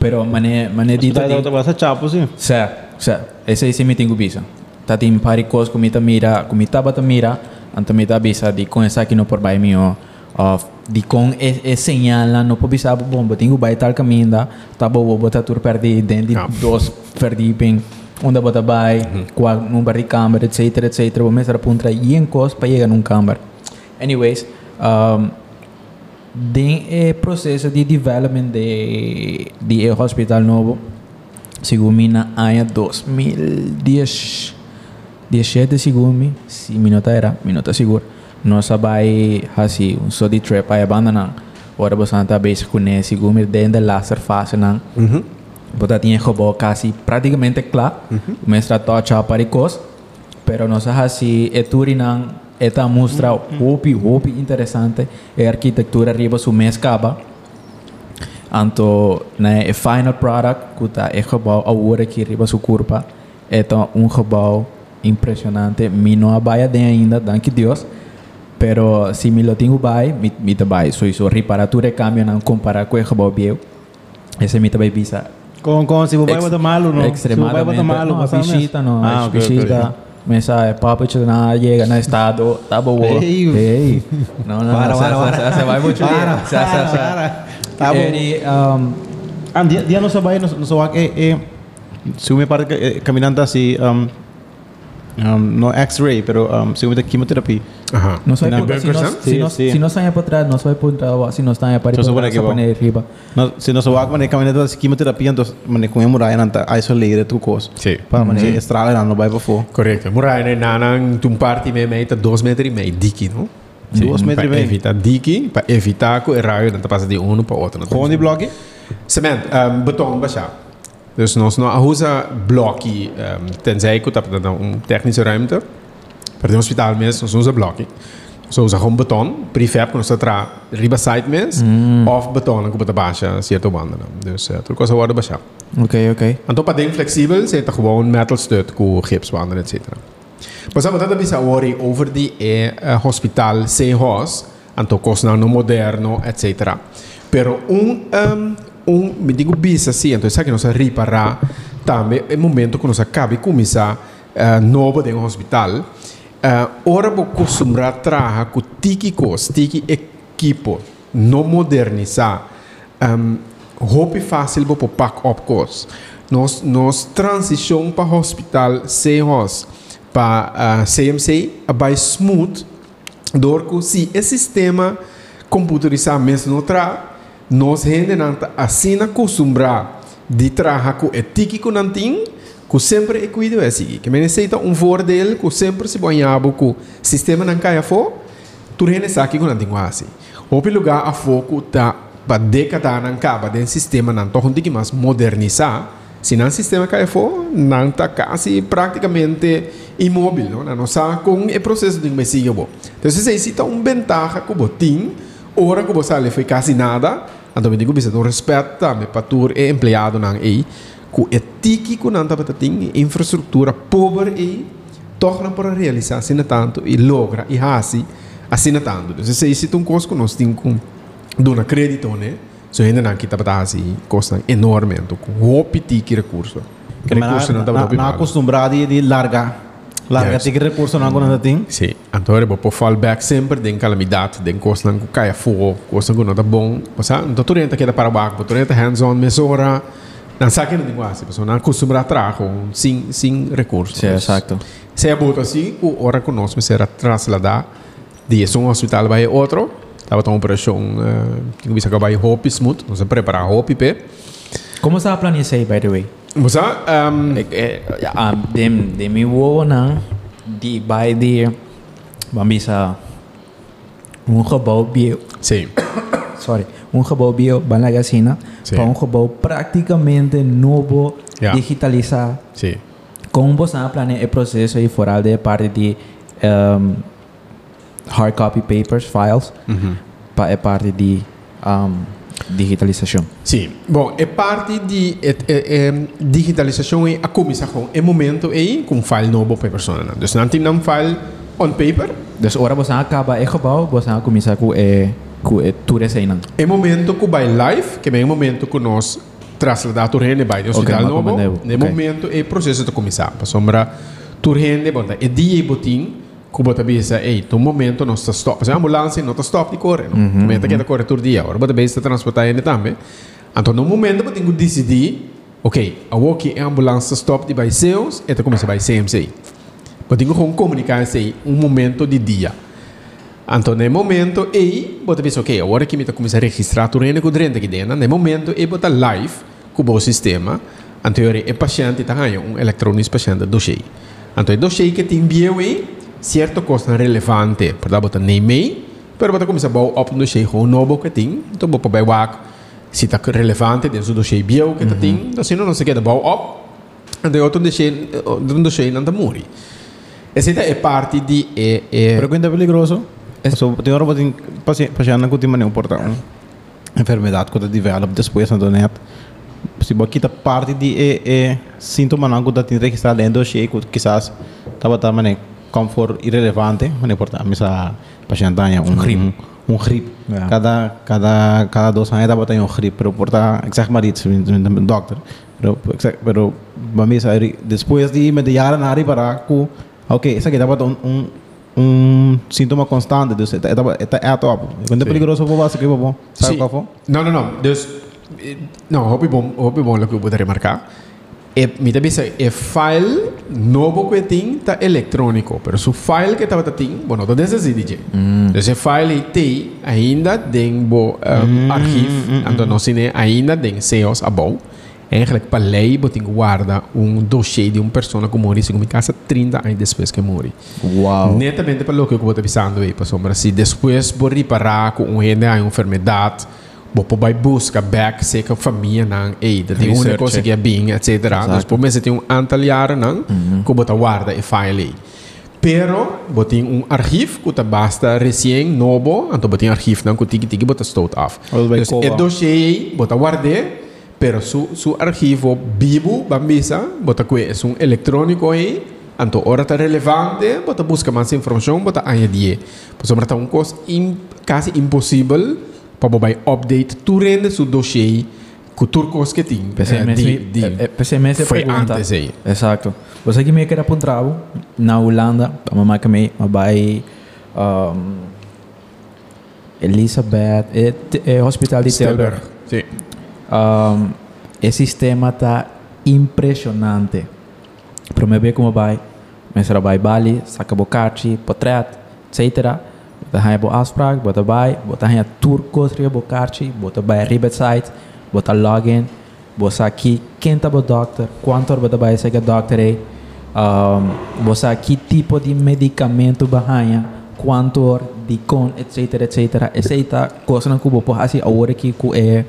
Speaker 1: Pero mane mane dito
Speaker 2: Hospital da outra passa chapo sim.
Speaker 1: Sa, sa. Esse esse me tenho bisa. Tá tem pari cos comita mira, comita bata mira, anta mita bisa di com essa aqui no por bai mio. Of di com e, e segnala no po bisa bom, tenho bai tal caminho da, tá bo bota tur perdi dentro
Speaker 3: Ah.
Speaker 1: de dos perdi ping. Onda bota bai, qua num barri câmera, etc, etc. Vou começar a puntra e em cos para chegar num câmera. Anyways, um, den é processo de development de de e hospital novo segundo me na ano 2010 17 segundo me se minuta era minuta seguro nós vai assim um só de trip aí abandonar ora você está base com esse segundo me dentro da laser fase não
Speaker 3: Uhum.
Speaker 1: Bota tinha robô quase praticamente claro. O mestre tocha para cos. Pero nós assim é turinang eta mostra hopi hopi interessante é arquitetura riba su mes caba. Anto na é final product kuta é gebouw agora que riba su curva. Eta um gebouw impressionante. Mi não abaia de ainda, danke Deus. Pero se mi lo tenho bai, mi mi te bai. So isso reparatura e cambio não comparar com o gebouw bieu. Esse mi te bai bisa
Speaker 2: Com com se vai
Speaker 1: Ex-
Speaker 2: botar malo não. Se vai
Speaker 1: Extremadamente.
Speaker 2: botar malo, passa mesmo.
Speaker 1: visita, no.
Speaker 2: Ah,
Speaker 1: Ah,
Speaker 2: ok, ok.
Speaker 1: visita. Mesa é papo de na llega na estado, tá bom.
Speaker 2: Ei.
Speaker 1: Ei. Não, não,
Speaker 2: Para,
Speaker 1: não.
Speaker 2: para, para.
Speaker 1: Você vai muito
Speaker 2: Para,
Speaker 1: Você
Speaker 2: para,
Speaker 1: você
Speaker 2: para. Tá bom.
Speaker 1: Ele um
Speaker 2: Ah, dia dia não sabe, não não sabe é é se me parte eh, caminhando assim um, um, no X-ray, pero um, se me da quimioterapia.
Speaker 3: Ajá.
Speaker 1: não sai
Speaker 2: Na
Speaker 1: por se
Speaker 3: Berkeley,
Speaker 1: nós
Speaker 3: né?
Speaker 1: se
Speaker 2: Sim,
Speaker 1: nós
Speaker 2: sim.
Speaker 1: se nós saia para trás, nós vai por trás, se nós saia para
Speaker 2: Só sobre
Speaker 1: trás,
Speaker 2: aqui,
Speaker 1: só
Speaker 2: bom.
Speaker 1: para riba.
Speaker 2: No, se não sabe mane caminhando assim quimioterapia, então mane com hemorragia não tá isolada tu coisa.
Speaker 3: Sim.
Speaker 2: Para mane estrala não vai para fora.
Speaker 3: Correto. Murai ne nanang tum parti me meita 2 metros e meio diki, não?
Speaker 2: Dois metros e
Speaker 3: Para
Speaker 2: meio.
Speaker 3: evitar diki, para evitar que o raio não passa de um para outro.
Speaker 2: Gewoon die blokje?
Speaker 3: Cement, um, beton baixar. Dus nós não usa bloco, um, tenzij que está um técnico ruimte. Para o hospital mesmo, nós usa bloco. So usa gewoon beton, prefab quando tra riba site mens, of beton que bota baixa certo banda. Dus uh, tudo coisa baixa.
Speaker 1: Ok, ok.
Speaker 3: Então para ding flexível, você tá gewoon metal stud com gipsbanden etc. Mas a batata bisa worry over die eh, uh, hospital C-Hos, então coisa moderno etc. Pero um um, um me digo bisa sim, então isso aqui nós reparar também é momento que nós começar uh, novo de um hospital. Uh, ora vou costumar trabalhar com tiki cos, tiki equipo, não modernizar. Um, hope fácil para pack up cos. Nós nós transição para hospital C-Hos para uh, CMC vai smooth, dorco se esse sistema computerizado mesmo não tra nós não assim acostumbrar de trabalhar com etíquico não que sempre é cuido assim que me necessita um voordeel que sempre se banhava com sistema não caia fo tu gente sabe que não tem assim o lugar a foco tá para década não acaba dentro sistema não tô que mais modernizar se não sistema caia fo não está quase praticamente imóvel não não sabe com o processo de investigação então se necessita um ventaja que botim ora que você foi quase nada. Então, me digo, bisa no respeito também para tur é empregado não aí, etíquico não tá para ter infraestrutura pobre e torna para realizar assim tanto e logra e assim assim tanto. Então, se isso é um custo que nós temos com dona crédito, né? So ainda não kita para assim, custa enorme, então com o etíquico recurso.
Speaker 2: Recurso não tá para não acostumado de largar Larga yes. tigre recurso não agora tem?
Speaker 3: Sim. Então eu vou fallback sempre de calamidade, de coisa não caia fogo, coisa não tá bom. Você então tu renta que para o barco, tu renta hands-on mesora. Não sabe que não tem quase, pessoal não costuma trabalhar sem sem recursos.
Speaker 1: Sim, exato.
Speaker 3: Se é bom assim, o hora que nós será trasladar de um hospital para outro, estava uma operação que bisa acabar hope smooth, nós preparar hope pe.
Speaker 1: Como está a planejar by the way?
Speaker 3: Você, um,
Speaker 1: eh, um, dem de mi wo na di by di bisa um gebouw bio.
Speaker 3: Sim.
Speaker 1: Sorry, um gebouw bio Banagacina para um gebouw praticamente novo
Speaker 3: yeah.
Speaker 1: digitalizar.
Speaker 3: Sim.
Speaker 1: Como você planeja o processo aí fora de parte de um, hard copy papers, files,
Speaker 3: uh -huh.
Speaker 1: para a parte de um, digitalização.
Speaker 3: Sim. Bom, é parte de é, é, é, digitalização e a começação é momento aí com file novo para a pessoa. Então, não tem um file on paper.
Speaker 1: Então, agora você acaba é gebouw, você começa com é é tudo isso aí não.
Speaker 3: É momento que vai live, que é o momento que nós trasladar a rende vai hospital
Speaker 1: okay,
Speaker 3: novo.
Speaker 1: No
Speaker 3: okay. momento é processo de começar. Para sombra, tu rende, bom, é dia e botim, Kubo tabi sa, ei, tu momento não está stop. Sa ambulância não está stop de correr. No? Mm -hmm. Momento que está correr todo dia. Agora, bota está transportar ele também. Então, no momento, eu tenho que decidir, ok, a walk é ambulância stop de vai seus, e começa vai CMC. Eu tenho que comunicar isso um momento de dia. Então, no momento, ei, bota bem, ok, agora que está começando a registrar tudo que o drente aqui dentro, no momento, ei, bota live com o sistema, anterior, é paciente, está ganhando um eletrônico paciente do dossiê. Então, o dossiê que te enviou aí, certo coisa relevante para botar nem mei pero botar começar a op no cheio o novo que tem então vou para o se está relevante dentro do cheio bio que tem então se não não se quer dar op então outro do cheio do cheio não está morre essa é parte é
Speaker 2: pero quando é perigoso so tem hora botar paciente paciente não tem maneira importar enfermidade que develop depois na net se você quita parte de é, é sintoma não que tem registrado dentro do cheio que quizás estava também comfort irrelevante, não importa, misa paciente um grip, um, um grip. Yeah. Cada cada cada dois anos dá tem um grip, pero porta exact maar iets, een dokter. Pero exact, pero misa depois de me de jaren naar para ku, okay, essa aqui dá um um um sintoma constante, dus é é é top. Quando é perigoso vou você que vou, sabe qual foi?
Speaker 3: Não, não, não. Dus não, hobby bom, hobby bom, lo que eu vou remarcar. E, mi bisa e file novo que tem tá eletrônico, pero su file que estava tem, bueno, todo esse DJ. Mm. Esse file tem ainda tem bo um, mm, arquivo, mm, então não se ainda tem seus abou. Eigenlijk para lei botin guarda um dossiê de uma pessoa que morre em casa 30 anos depois que morre.
Speaker 1: Uau.
Speaker 3: Netamente para o que eu estou pensando aí, para se depois por reparar com um rende a enfermidade Bopo vai busca back se que a família não é da tem uma coisa que é bem etc. Por mês tem um antal jaar não que bota guarda e file Pero, botin um arquivo que tá basta recém novo, então botin arquivo não que tiki tiki bota stout Dus
Speaker 2: cola.
Speaker 3: é dossiê, bota guarde, pero su su arquivo vivo, bambisa, bota que é um eletrônico aí, então hora tá relevante, bota busca mais informação, bota añadir. Pois mas tá um coisa im, quase impossível para bobai update tu rende su dossiê com turcos que tem.
Speaker 1: Pensei
Speaker 3: eh,
Speaker 1: eh, eh,
Speaker 3: foi antes aí.
Speaker 1: Exato. Você que me quer apontar na Holanda, a mamãe que me vai um, Elizabeth, é, é hospital de Tilburg.
Speaker 3: Sim.
Speaker 1: Um, o sistema está impressionante. Para me ver como vai, mas será vai Bali, saca bocati, potret, etc. Bota aí bo afspraak, bota vai, bota aí turcos ria bocati, bota vai ribet site, bota login, bota aqui quem tá bo doctor, quanto bota vai ser doctor aí, um, bota aqui tipo de medicamento bahaya, quanto de con, etc, etc. Essa aí tá coisa não cubo por assim a hora que é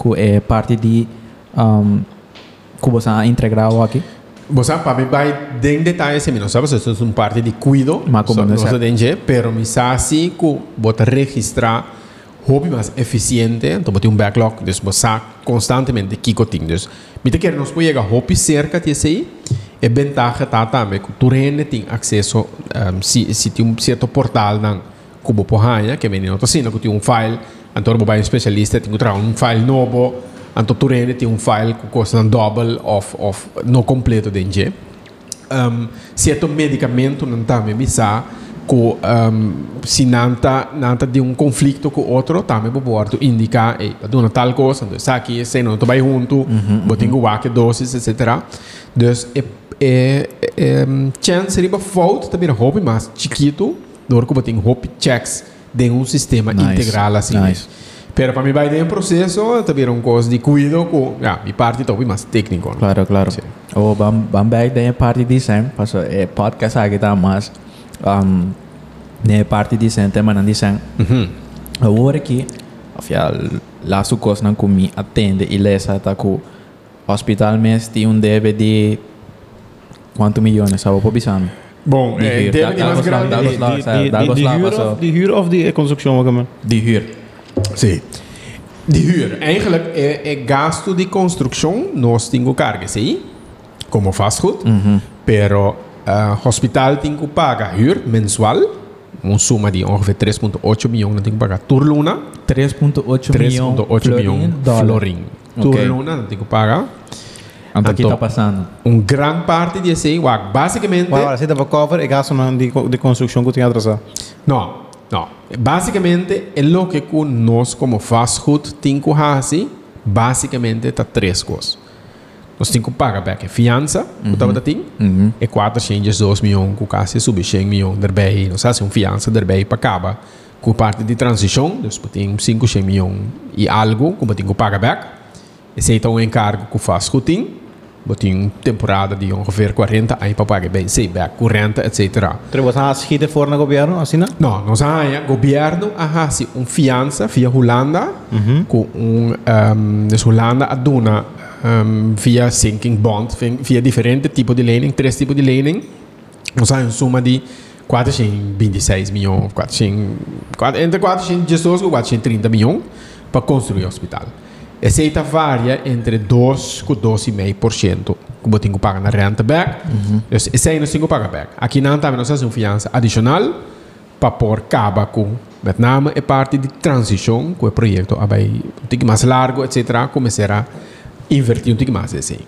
Speaker 1: cu é parte de um, cubo sa integral aqui.
Speaker 3: Você para mim vai em detalhes assim, não sabe se isso é uma parte de cuido,
Speaker 1: Mas como
Speaker 3: so-
Speaker 1: não
Speaker 3: não
Speaker 1: sabe.
Speaker 3: se denge, pero me sabe assim que bota registrar hobby mais eficiente, então bota um backlog, então você constantemente kiko ting, dus me te quer nos pode chegar hobby cerca de aí, é vantagem tá também que tu rende tem acesso um, se se tem um certo portal não como porranha que vem nota assim, que tem um file, então você vai um especialista tem que trazer um file novo Anto tu rende tem um file que custa um double of, of no completo de NG. Um, certo medicamento não também me sa que um, se não tá não tá de um conflito com outro também pode indicar ei dona tal coisa então isso aqui se não tu vai junto botinho o que doses etc dus é é é um, chance riba fault também hobby mas chiquito do que botinho hobby checks de um sistema
Speaker 1: Nice,
Speaker 3: integral assim
Speaker 1: nice.
Speaker 3: Pero para mim vai ter um processo, também um coisa de cuido com, ja, mi parte também mais técnico.
Speaker 1: Claro, claro.
Speaker 3: Sim.
Speaker 1: O bam bam back da parte de sem, passo é podcast aqui tá mas um, ne parte de sem tema de sem.
Speaker 3: Uhum.
Speaker 1: Agora que afinal lá su coisa não comi atende e lesa tá com hospital mês tem um deve de quanto milhões sabe por.
Speaker 3: Bom,
Speaker 1: Die
Speaker 3: é,
Speaker 1: huur,
Speaker 3: deve
Speaker 1: dat-
Speaker 3: de
Speaker 1: dat
Speaker 3: mais
Speaker 1: was lang,
Speaker 3: grande.
Speaker 1: dat was lang.
Speaker 2: Die,
Speaker 1: Daar
Speaker 2: die,
Speaker 1: was
Speaker 2: die, die,
Speaker 1: laat
Speaker 2: huur
Speaker 1: was zo.
Speaker 2: of, die huur of die constructie, wat man?
Speaker 1: De huur.
Speaker 3: Sim. De huur. Eigenlijk é, é gasto de construção, nós temos carga, sim? Como vastgoed. Pero uh, hospital tem que pagar huur mensual. Uma suma de ongeveer 3,8 miljoen. Dan tem que pagar turluna.
Speaker 1: 3.8 milhões
Speaker 3: 3,8 miljoen
Speaker 1: dólar.
Speaker 3: florin.
Speaker 1: Ok.
Speaker 3: Turluna, dan tem que pagar.
Speaker 1: Então aqui
Speaker 3: Então-
Speaker 1: tá passando.
Speaker 3: Um grande parte desse aí, basicamente...
Speaker 2: Waar zit dat cover? Ik ga zo naar die, die constructie goed in atrasar.
Speaker 3: Não, não. Basicamente, é o que com nós, como fastfood, temos que fazer, basicamente, está três coisas. Nós temos que pagar back fiança, o que está tem, é 402 milhões, que quase subir 100 milhões, daarbij, nós fazemos fiança, daarbij para acabar com parte de transição, dus tem 5, 100 milhões e algo, que temos que pagar back. Aí é um encargo que o fastfood tem, tem temporada de ongeveer 40 aí para pagar bem, sei back, com renta, etc.
Speaker 2: Terwijl ze schieten voor naar governo, assim não?
Speaker 3: Não, nós há governo há um fiança via Holanda com um, um dus Holanda a dona um, via sinking bond via, diferente tipo de lening, três tipos de lening. Nós há uma soma de 426 milhões, 400, quatro- entre 418 e 430 milhões para construir o hospital. Aí varia entre 2 e 12,5% que você tem que pagar na renta back. Dus esse aí nós temos que pagar back. Aqui não também nós fazemos uma fiança adicional para pôr cabo com Vietnam é parte de transição com o projeto vai um pouco mais largo, etc. Começar a invertir um pouco mais aí.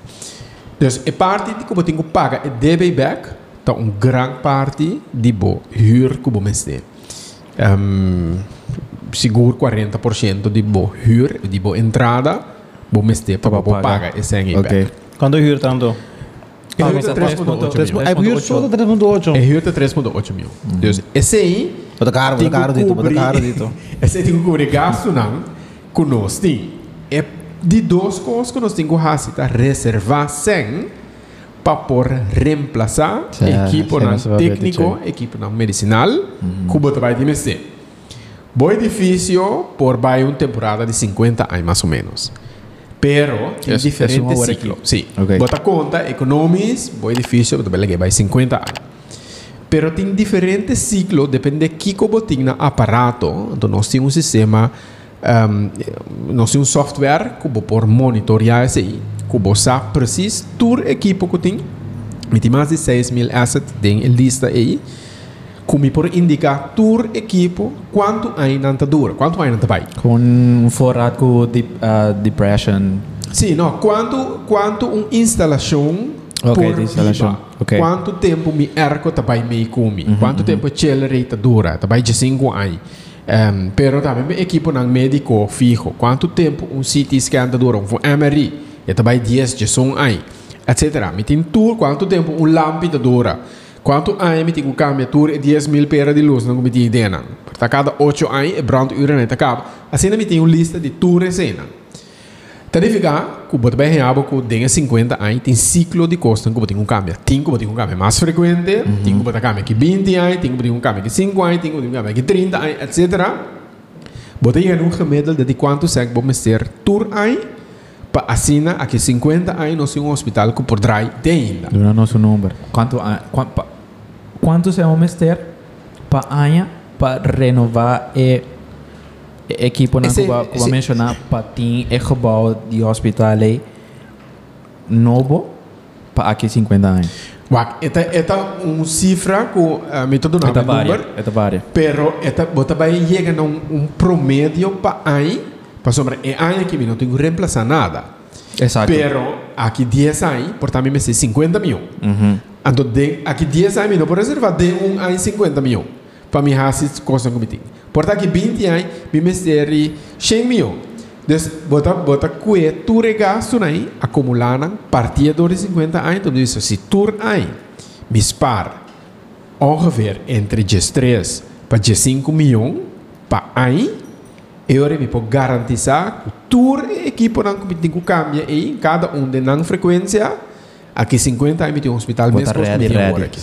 Speaker 3: Dus é parte de como tem que pagar é DB back, então uma grande parte de bo huur que você tem. Um, seguro 40% de bo huur, de bo entrada, você tem para
Speaker 1: Para
Speaker 3: bo
Speaker 1: pagar.
Speaker 3: pagar esse aí
Speaker 1: Ok.
Speaker 3: back.
Speaker 2: Quando huur tanto?
Speaker 3: É huur de
Speaker 1: é
Speaker 3: 3,8
Speaker 1: 3,8
Speaker 3: milhões.
Speaker 2: Hij huur zo dat 3.8.
Speaker 3: É huur de 3,8 mil. Dus esse aí
Speaker 2: een caro, een caro dito, een caro dito. (laughs)
Speaker 3: Esse aí tem que cobrir gasto não conosco. É de duas coisas que nós temos que fazer, tá? reservar 100 para por não
Speaker 1: nós vamos ver
Speaker 3: técnico, equipe não medicinal, que você vai dizer. Bom difícil por vai uma temporada de 50 anos mais ou menos. Pero tem
Speaker 1: Es- es
Speaker 3: diferentes
Speaker 1: hora
Speaker 3: ciclos.
Speaker 1: aqui.
Speaker 3: Sim.
Speaker 1: Ok.
Speaker 3: Bota conta, economies, bom difícil, você vai 50 anos. Pero tem diferentes ciclos, depende de que como tem na aparato. Nós temos um sistema, um, temos um software que por monitorear isso aí, que você sabe preciso todo equipo que tem. E tem mais de 6 mil assets em lista aí. Como por indicar todo equipo quanto ainda dura, quanto ainda vai.
Speaker 1: Com um forrado com de, uh, depression.
Speaker 3: Sim, não. Quanto, quanto uma instalação
Speaker 1: Ok,
Speaker 3: por
Speaker 1: instalação.
Speaker 3: viva.
Speaker 1: Ok.
Speaker 3: Quanto tempo me erco também me comi. Quanto tempo accelerate dura. Também de 5 anos. Um, pero também me equipo ng médico fijo. Quanto tempo um CT scan dura. Um MRI. E também 10 de som aí. Etc. Me tem tudo. Quanto tempo um lâmpada dura. Quanto tem que cambiar tudo 10 mil pera de luz. Não me tem ideia. Porque cada 8 anos é brand uren não acaba. Assim tem uma lista de tudo cena. Tarificar, que você vai ganhar que tem 50 anos, tem ciclo de custo que você tem um câmbio. Tem que você tem um câmbio mais frequente, tem que você câmbio que 20 anos, tem que você tem um câmbio que 5 anos, tem que você tem um câmbio que 30 anos, etc. Você tem um remédio de quanto segue você ter tur para assinar aqui 50 anos, temos um hospital que por dry tem ainda.
Speaker 1: Dura nosso número. Quanto, a- qua- pa- quanto se vamos ter para año para renovar e, equipo na
Speaker 3: Esse-
Speaker 1: Cuba, Cuba
Speaker 3: esse-
Speaker 1: mencionar para ter gebouw de hospital aí novo para aqui 50 anos.
Speaker 3: Esta esta um cifra que uh, me todo
Speaker 1: Eta
Speaker 3: nome
Speaker 1: varia,
Speaker 3: número,
Speaker 1: eta varia.
Speaker 3: pero esta você vai chegar a um, um promédio para ano, para sobre é ano que não tem que reemplazar nada.
Speaker 1: Exato.
Speaker 3: Pero aqui 10 anos, por também me ser 50 mil.
Speaker 1: Uhum.
Speaker 3: Então, de, aqui 10 anos, não pode reservar de um ano 50 mil. Para mim, fazer coisa que me tem. Por aqui 20 anos, me ser 100 mil. Então, bota, bota que tu regasto aí, acumulando, partir de 50 anos, então, isso, se tu aí, me spar, ongeveer entre 3 para 5 milhões para ano, eu me posso garantizar que todo equipo não tem que cambiar aí, cada um de não frequência, aqui 50 anos tem um hospital
Speaker 1: Bota
Speaker 3: mesmo
Speaker 1: ready,
Speaker 3: tem
Speaker 1: ready.
Speaker 3: aqui.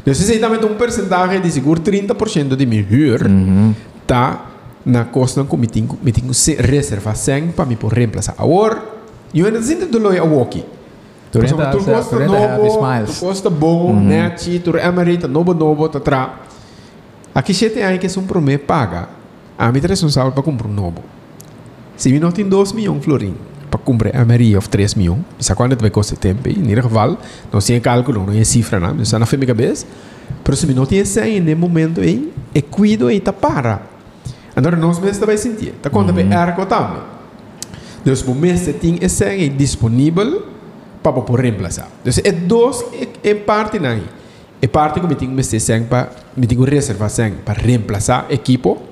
Speaker 3: Então, se também um percentagem de seguro 30% de meu huur,
Speaker 1: Uhum.
Speaker 3: tá na costa tenho, me tenho que reservar 100 para me por reemplazar. Agora, eu ainda sinto de loja a walkie.
Speaker 1: Tu
Speaker 3: exemplo, tu gosta novo, tu gosta bom, net, tu emerita, novo, novo, tá tra. Aqui sete anos que são promê paga. A minha é responsável para comprar um novo. Se eu não tem 2 milhões florim para comprar a Maria of 3 milhões, isso quando vai custar tempo, em ieder geval, não sei cálculo, não é cifra, não, isso foi minha cabeça. Mas se eu não tem 100 no momento aí, é cuido e tá para. Então, nós mesmos vai sentir. Tá quando vai ergo também. O mês tem esse aí disponível para poder reemplazar. Então, é dois em parte não. É parte que me tenho que 100 para me que reservar 100 para reemplazar equipo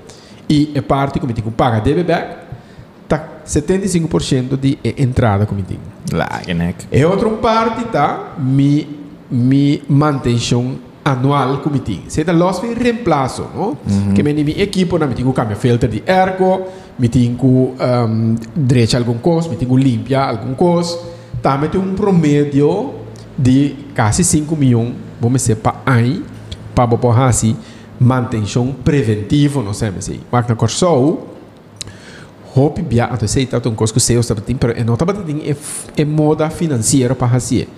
Speaker 3: e é parte que me tenho que pagar DB back tá 75% de entrada que me tenho.
Speaker 1: Lá, neck.
Speaker 3: E outra parte tá mi mi manutenção anual que me tenho. Se tá loss de reemplaço, não? Que me mi equipo na me tenho que cambiar filtro de ergo, me tenho que um, drecha algum coisa, me tenho que limpar algum coisa. Tá, me tenho um promédio de quase 5 milhões, vamos dizer, para ano, para poder assim manutenção preventiva, não sei se. Mas na Corsou, Hope bia ato sei tanto um que seu sabe tem, é nota bata tem é moda financeira para fazer.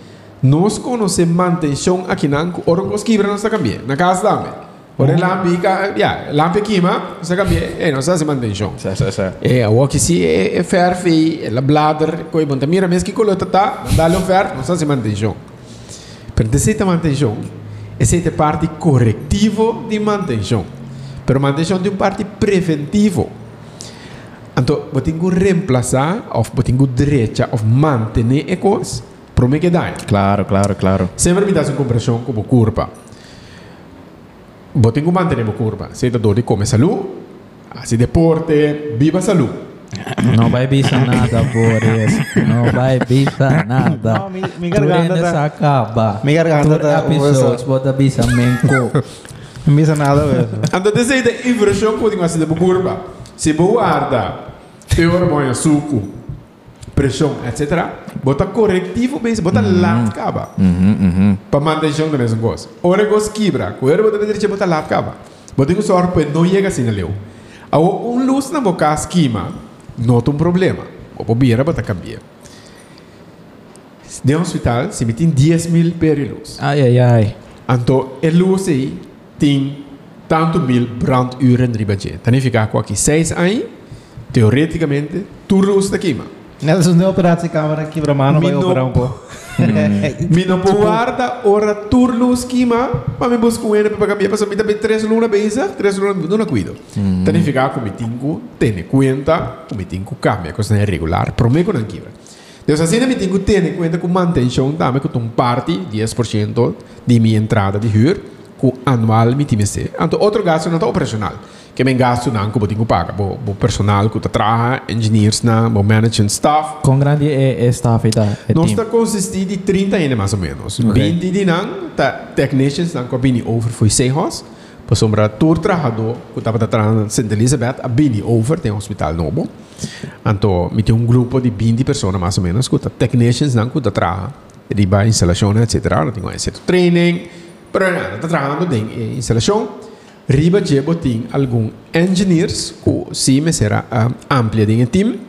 Speaker 3: Nós conhecemos manutenção aqui na os quebra não se cambia. Na casa da me. Ora lampi ka ya, lampi queima, se cambia, é não se manutenção.
Speaker 1: Certo, certo, certo.
Speaker 3: É, o que se é, ferve, é la bladder, coi bom, mira mesmo que colota tá, dá-lhe um fer, não se manutenção. Pero essa manutenção, essa a parte corretivo de manutenção. Pero manutenção tem uma parte preventivo. Então, você tem que reemplazar, ou você tem que direita, ou manter a coisa, para me.
Speaker 1: Claro, claro, claro.
Speaker 3: Sempre me dá uma compressão como curva. Você tem que manter a curva. Se é dor de comer saúde, deporte, viva saúde.
Speaker 1: Não vai bisa nada, Boris. Não vai bisa nada.
Speaker 2: Não, mi- mi garganta
Speaker 1: ainda
Speaker 2: tá- (laughs)
Speaker 1: se acaba.
Speaker 2: mi garganta
Speaker 1: Tu
Speaker 2: tá-
Speaker 1: episódios, bota bisa menco.
Speaker 2: Não bisa nada, velho.
Speaker 3: Então, dessa é a inversão que você tem que fazer curva. Se você guarda, pior bom suco, pressão, etc. Bota corretivo mesmo, bota lá acaba.
Speaker 1: Uhum, uhum.
Speaker 3: Para manutenção da mesma coisa. Ora, você quebra, quando você deve dizer, bota lá acaba. Tem que sorte para não chegar assim, leu. Agora, um luz na boca esquema, não tem um problema. O bobeira, bota cambiar. De um hospital, se me tem 10 mil per luz.
Speaker 1: Ai, ai, ai.
Speaker 3: Então, a luz aí tem tanto mil branduren riba je. Então, fica com aqui seis aí, teoreticamente, tu luz daqui, mano.
Speaker 2: Nessa é operação câmera quebra mano vai
Speaker 3: Mi no-
Speaker 2: operar um pouco. (laughs)
Speaker 3: Mi não guarda ora turno esquema, mas me busco para pagar minha pessoa, me também três luna beza, três luna não cuido. Então fica com me tenho ter conta, com me tenho cambia, coisa é regular, prometo não quebra. Então assim me tenho ter conta com manutenção, também com um parte 10% de minha entrada de hur, com anual me time se. Então outro gasto não está operacional. Que me gasto não que eu tenho paga, o personal que está trabalha, engineers na, o management staff,
Speaker 1: Quão grande é, é staff aí, tá? É
Speaker 3: nós
Speaker 1: time?
Speaker 3: está consistir de 30 anos mais ou menos.
Speaker 1: Ok.
Speaker 3: 20 de não, tá technicians não com bini over foi 6 horas. Para sombra tour trabajador, que estava trabalhando em Santa Elizabeth, a bini over tem um hospital novo. Então, me tem um grupo de 20 pessoas mais ou menos, que tá technicians não que tá trabalhando, riba instalação, etc. Não tem um certo training, pero não, está trabalhando em instalação. Riba de tem alguns engineers que sim será um, amplia de time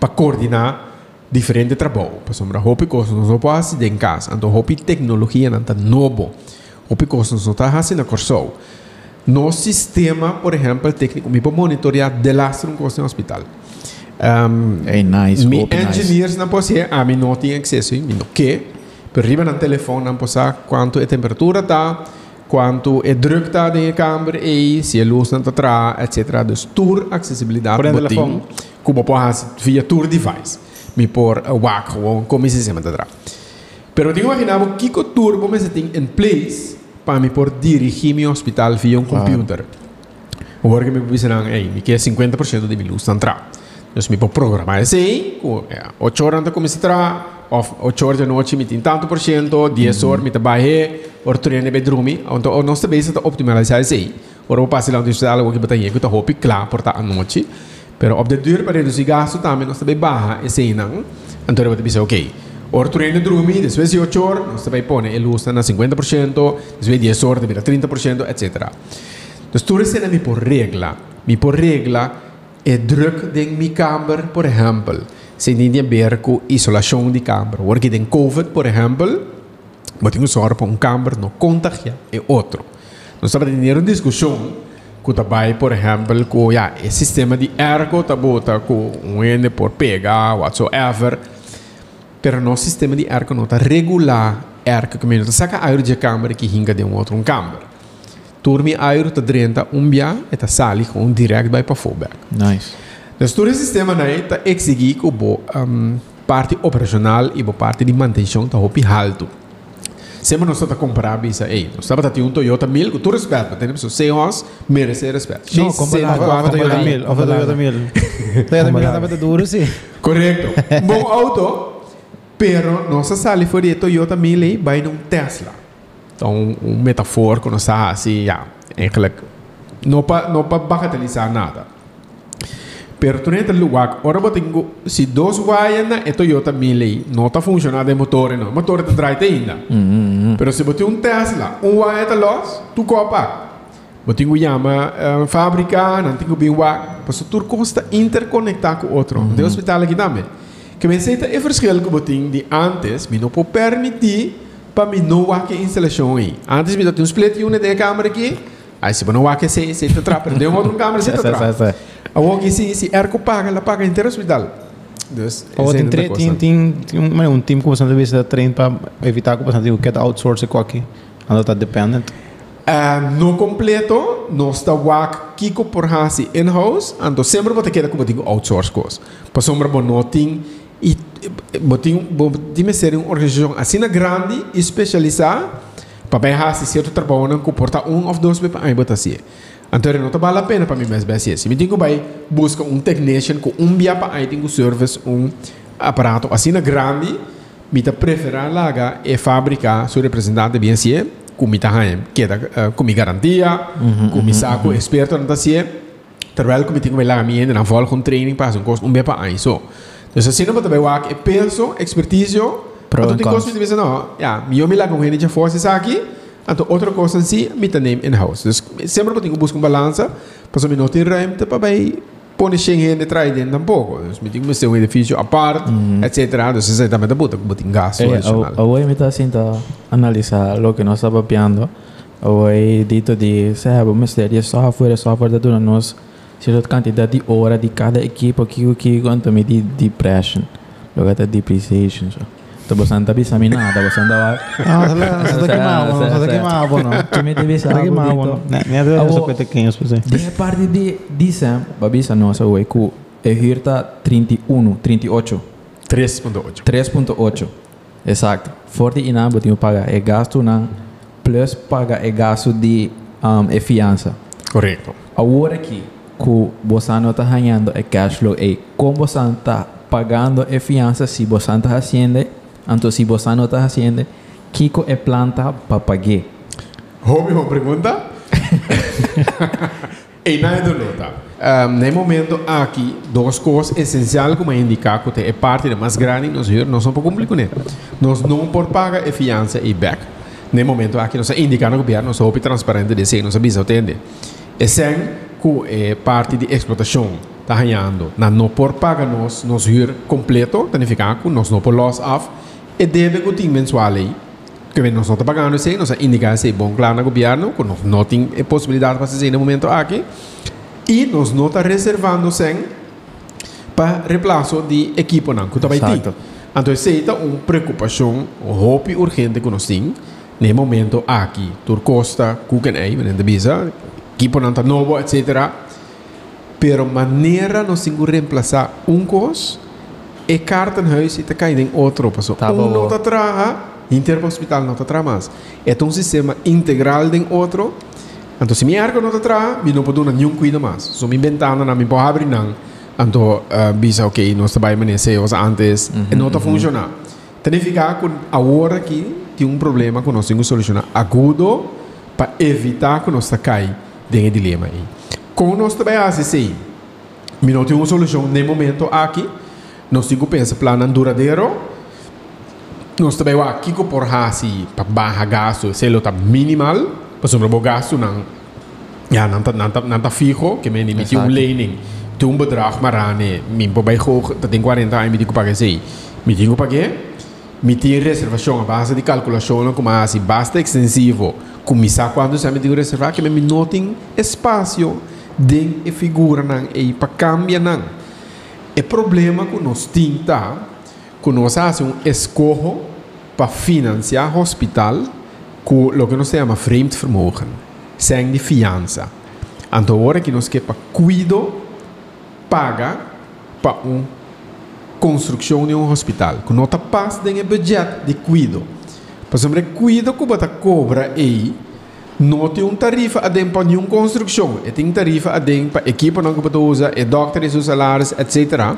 Speaker 3: para coordenar diferente trabalho. Para sombra, hopi coisas não pode fazer em casa. Então, hopi tecnologia não está novo. Hopi coisas não está fazendo na corso. No sistema, por exemplo, técnico, me pode monitorear de lastro um hospital. Um,
Speaker 1: É nice,
Speaker 3: mi
Speaker 1: hope nice.
Speaker 3: engineers não ser, a mim não tem acesso, mi não quer. Pero riba no telefone não saber quanto a temperatura está, quanto é druk está na câmera e se a luz não está atrás, etc. Dus tour acessibilidade
Speaker 2: Por
Speaker 3: botin,
Speaker 2: telefone?
Speaker 3: como pode via tour device. Me por WAC gewoon como esse sistema está atrás. Pero tenho imaginado que o tour vamos ter em place para me por dirigir meu hospital via um computer. Agora que me dizem, ei, me quer 50% de minha luz está atrás. Então, me pode programar é, 8 horas antes começa a entrar, 8 horas da noite me tem tanto por cento, 10 horas me trabalha, or treino bedroom, então nós também está optimalizar esse aí. Ora, eu passo lá no hospital, eu que botar aí, que está roupa claro por estar à noite, pero op de duur para reduzir gasto também nós também barra esse aí não, então eu vou dizer, ok, Or treino dormir, depois de 8 horas, nós também põe a luz na 50%, depois de 10 horas, vira 30%, etc. Dus toen is het por regla. Mi por regla é druk de mi kamer, por exemplo. Ninguém ver com isolação de kamer. Porque tem COVID, por exemplo, mas tem que sorte para um kamer não contagia é outro. Nós uma discussão que também, por exemplo, com ja, o sistema de ergo, tá bota com um ende por pegar, whatsoever. Pero no sistema de ergo não está regular ergo que me não saca air de câmara que hinga de um outro um câmara. Turmi air tá drenta um bia e tá sali com direct by para.
Speaker 1: Nice.
Speaker 3: Esse sistema está exigir que bo um, parte operacional e bo parte de manutenção tá hopi alto. Sempre nós está comparar isso aí. Nós estamos tendo um Toyota 1000 com todo respeito, temos o CEOs merece respeito.
Speaker 1: Não,
Speaker 3: seis, quatro,
Speaker 2: Of Toyota
Speaker 3: quatro,
Speaker 2: mil, of Toyota mil. Toyota mil também tá duro, sim.
Speaker 3: Correto. Bom auto, pero nossa sala foi de Toyota 1000 aí vai num Tesla. Então, um, que nós assim, eigenlijk, não para não para bagatelizar nada. Pero tu neta lugar, ora eu tenho, se dois vaias na é Toyota 1000 aí, não está funcionando o motor, não. O motor está drive ainda. Pero se você um Tesla, um vaia está los, tu copa. Eu tenho chama uh, fábrica, não tenho bem wa, mas tudo custa interconectar com o outro. De hospital aqui também. Que me senta é verschil que eu tenho de antes, me não pode permitir para me não que instalação aí. Antes me tinha um split unit de câmera aqui, aí se não wa que se se te trapa, perdeu uma outra câmera se te trapa. Agora que se se ergo paga, ela paga inteiro hospital. Dus,
Speaker 2: Ou tem, tre-
Speaker 3: coisa.
Speaker 2: tem, tem, tem um, um time que você deve ser treino para evitar que você tenha que outsource aqui. Ando tá dependent.
Speaker 3: Uh, no completo, no está wak kiko por hasi in-house, ando sempre vou ter que como digo outsource coisa. Para sombra bom noting e botin botin ser uma organização assim grande e especializada para bem hasi certo trabalho não comporta um ou dois para aí botar assim. Então não tá vale a pena para mim mais bem Se me digo vai busca um technician com um dia para aí tem um service um aparato assim grande me tá preferar laga e fabricar seu representante assim com me tá que uh, com me garantia com me saco experto não tá assim terwijl que me tenho que lá me ainda na com training para um custo um bem para aí so. Então assim não pode ver o peso expertise Então
Speaker 1: and
Speaker 3: tem coisa que dizer não me eu me lá com gente de força aqui então outra coisa assim me tá name in house então sempre eu tenho que buscar um balança para me não ter ruimte para bem põe Schengen de trás dentro tampouco. Dus me tem que ser um edifício à parte, etc. Dus você também tá botando botem gasto
Speaker 1: Eh,
Speaker 3: adicional.
Speaker 1: Hoy me está analizar lo que nos está papiando. Hoy dito de, sabe, mas de software, software da dura nos certa quantidade de hora de cada equipo que que quanto me de depression. Logo até depreciation. So. Tô bastante tá bisa nada, bastante va.
Speaker 2: Ah, você está queimado, você está queimado, não.
Speaker 1: Que me deve
Speaker 2: Você está queimado, não. Nem deve
Speaker 1: Abo-
Speaker 2: ser pequenos, por exemplo.
Speaker 1: De parte de dizem, babisa nossa hoje que é hirta 31, 38.
Speaker 3: 3.8.
Speaker 1: 3.8. Exato. Forte e não botinho pagar é gasto não plus paga é gasto de um, é fiança.
Speaker 3: Correto.
Speaker 1: Agora aqui que você não está ganhando é cash flow e como você está pagando é fiança se você está fazendo, então se você não está fazendo, Kiko é planta para pagar.
Speaker 3: Hobby, uma pergunta? e (laughs) na do nota. Um, no momento aqui, duas coisas essenciais como indicar que é parte da mais grande nós hier, nós não podemos cumprir com ele. Nós não por pagar a fiança e back. No momento aqui, nós indicando ao governo, nós somos transparente de ser, nós avisa entender. E sem que é parte de explotação está ganhando, na não por pagar nós, nós hier completo, significa que nós não por loss off, e deve que tem mensual aí, que nós estamos pagando isso, nós indicamos isso bom claro no governo, que nós não temos a possibilidade de fazer no momento aqui, e nós não estamos reservando sem para reemplaço de equipo não, que também tem. Então, essa é uma preocupação, um hope urgente que nós temos, no momento aqui, Tur Costa, Kukenei, menendo visa, equipo não está novo, etc. Pero maneira nós temos que reemplaçar um coisa, e carta no huis e te cai em outro passo.
Speaker 1: Tá
Speaker 3: um
Speaker 1: bom.
Speaker 3: não te traga, inter hospital não te traga mais. É um sistema integral em outro. Então, se minha arca não te traga, eu não posso dar nenhum cuidado mais. Se me inventando, não me pode abrir não. Então, uh, bisa, ok, nós trabalhamos nesse antes, e não está funcionando. Significa que agora que tem um problema que nós temos que solucionar agudo para evitar que nós caia dentro do dilema aí. Como nós trabalhamos assim, mas não tem uma solução no momento aqui. Nós que pensar plano duradouro. Nós também aqui que por assim para barra gasto, se ele está minimal, para sobre o gasto não, já não está não tá, não tá fijo, que me limite um lening, tem um bedrag marane, mim por baixo, tem 40 anos, me digo pagar sei, me digo pagar, me tem reservação, a base de calculação, como assim, basta extensivo, começar quando você me digo reservar, que me não tem espaço de e figura não, e para cambiar não. O problema que nós temos tá, que nós um escorro para financiar o hospital com o que nós chamamos vreemd vermogen, sem de fiança. Então, agora que nós queremos cuido, paga para uma construção de um hospital, que não está passando em budget de cuido. Por exemplo, cuido que você cobra aí, não tem uma tarifa a para nenhuma construção. E tem tarifa a para equipa não que você usa, e dokters, os salários, etc.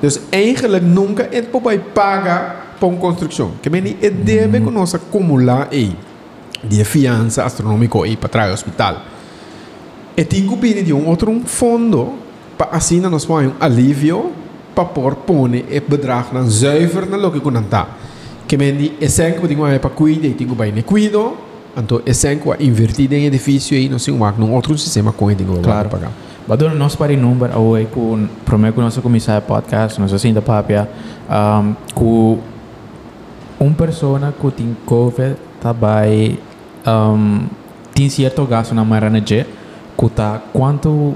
Speaker 3: Dus eigenlijk nunca é para pagar para uma construção. Que meni é deve que nós acumular aí de fiança astronômica aí para do hospital. E tem que de um outro um fundo para assim nós põe um alívio para pôr pone e bedrag na zuiver na lo que kunan ta. Que meni é sem que tinha para cuidar e tem que bem Então é sem que invertir em edifício aí nós temos um outro sistema com ele que
Speaker 1: Claro.
Speaker 3: pagar.
Speaker 1: Badon nós para número hoje com prometo que nós começar podcast, nós assim da papia, um, com uma pessoa que tem COVID também um, tem certo gasto na marana que tá quanto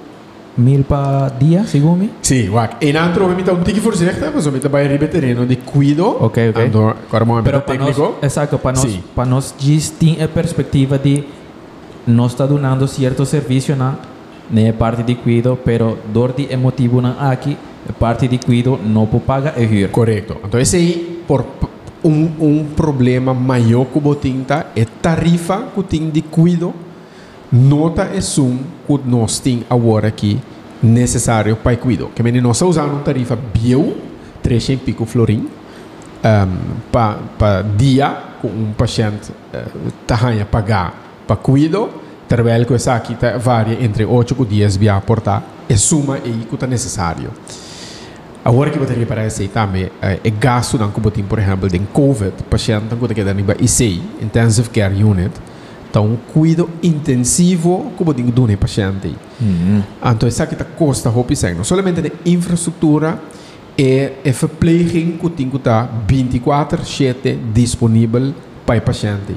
Speaker 1: mil para dia, segundo me?
Speaker 3: Sim, wak. En aan trove met een tikje voorzichtig, maar zo met bij ribe terreno de cuido.
Speaker 1: Ok, ok.
Speaker 3: Ando, agora vamos
Speaker 1: Pero
Speaker 3: met
Speaker 1: para nós,
Speaker 3: técnico.
Speaker 1: exato, para nós,
Speaker 3: Sim.
Speaker 1: para nós diz tem a perspectiva de nós está dando certo serviço na né parte de cuido, pero dor de emotivo na aqui, parte de cuido não pode pagar é rir.
Speaker 3: Correcto. Então esse aí, por p- um, um problema maior que o tinta é tarifa que tem de cuido. Nota é sum que nós tem agora aqui necessário para cuido. Que menos nós usamos uma tarifa bio, 300 e pico florim, um, para pa dia que um paciente uh, tá pagar para cuido, trabalho que essa aqui tá, varia entre 8 e 10 via portar, é suma aí que está necessário. Agora que você para esse também é gasto não como tem por exemplo de COVID paciente que está na IC intensive care unit Então, um cuidado intensivo que tem que dar ao paciente.
Speaker 1: Mhm.
Speaker 3: Então, isso aqui custa roupa Não somente de infraestrutura e a verpleging que tem que estar 24/7 disponível para o paciente.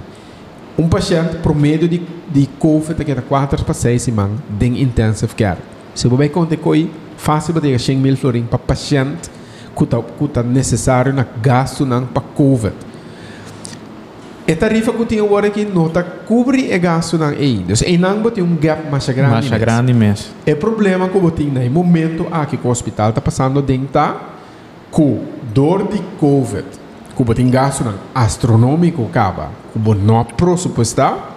Speaker 3: Um paciente promédio de, de COVID que é 4 para 6 semanas de intensive care. Se você conta que fácil para 100 mil florins para paciente que está necessário na gasto para COVID. E tarifa que tem agora que não está cobre o gasto não aí. Então, em não tem um gap mais grande.
Speaker 1: Mais grande mesmo.
Speaker 3: O problema que eu tenho no momento aqui que o hospital está passando dentro tá com dor de COVID, que eu tenho gasto não astronômico acaba, que eu não pressupostar,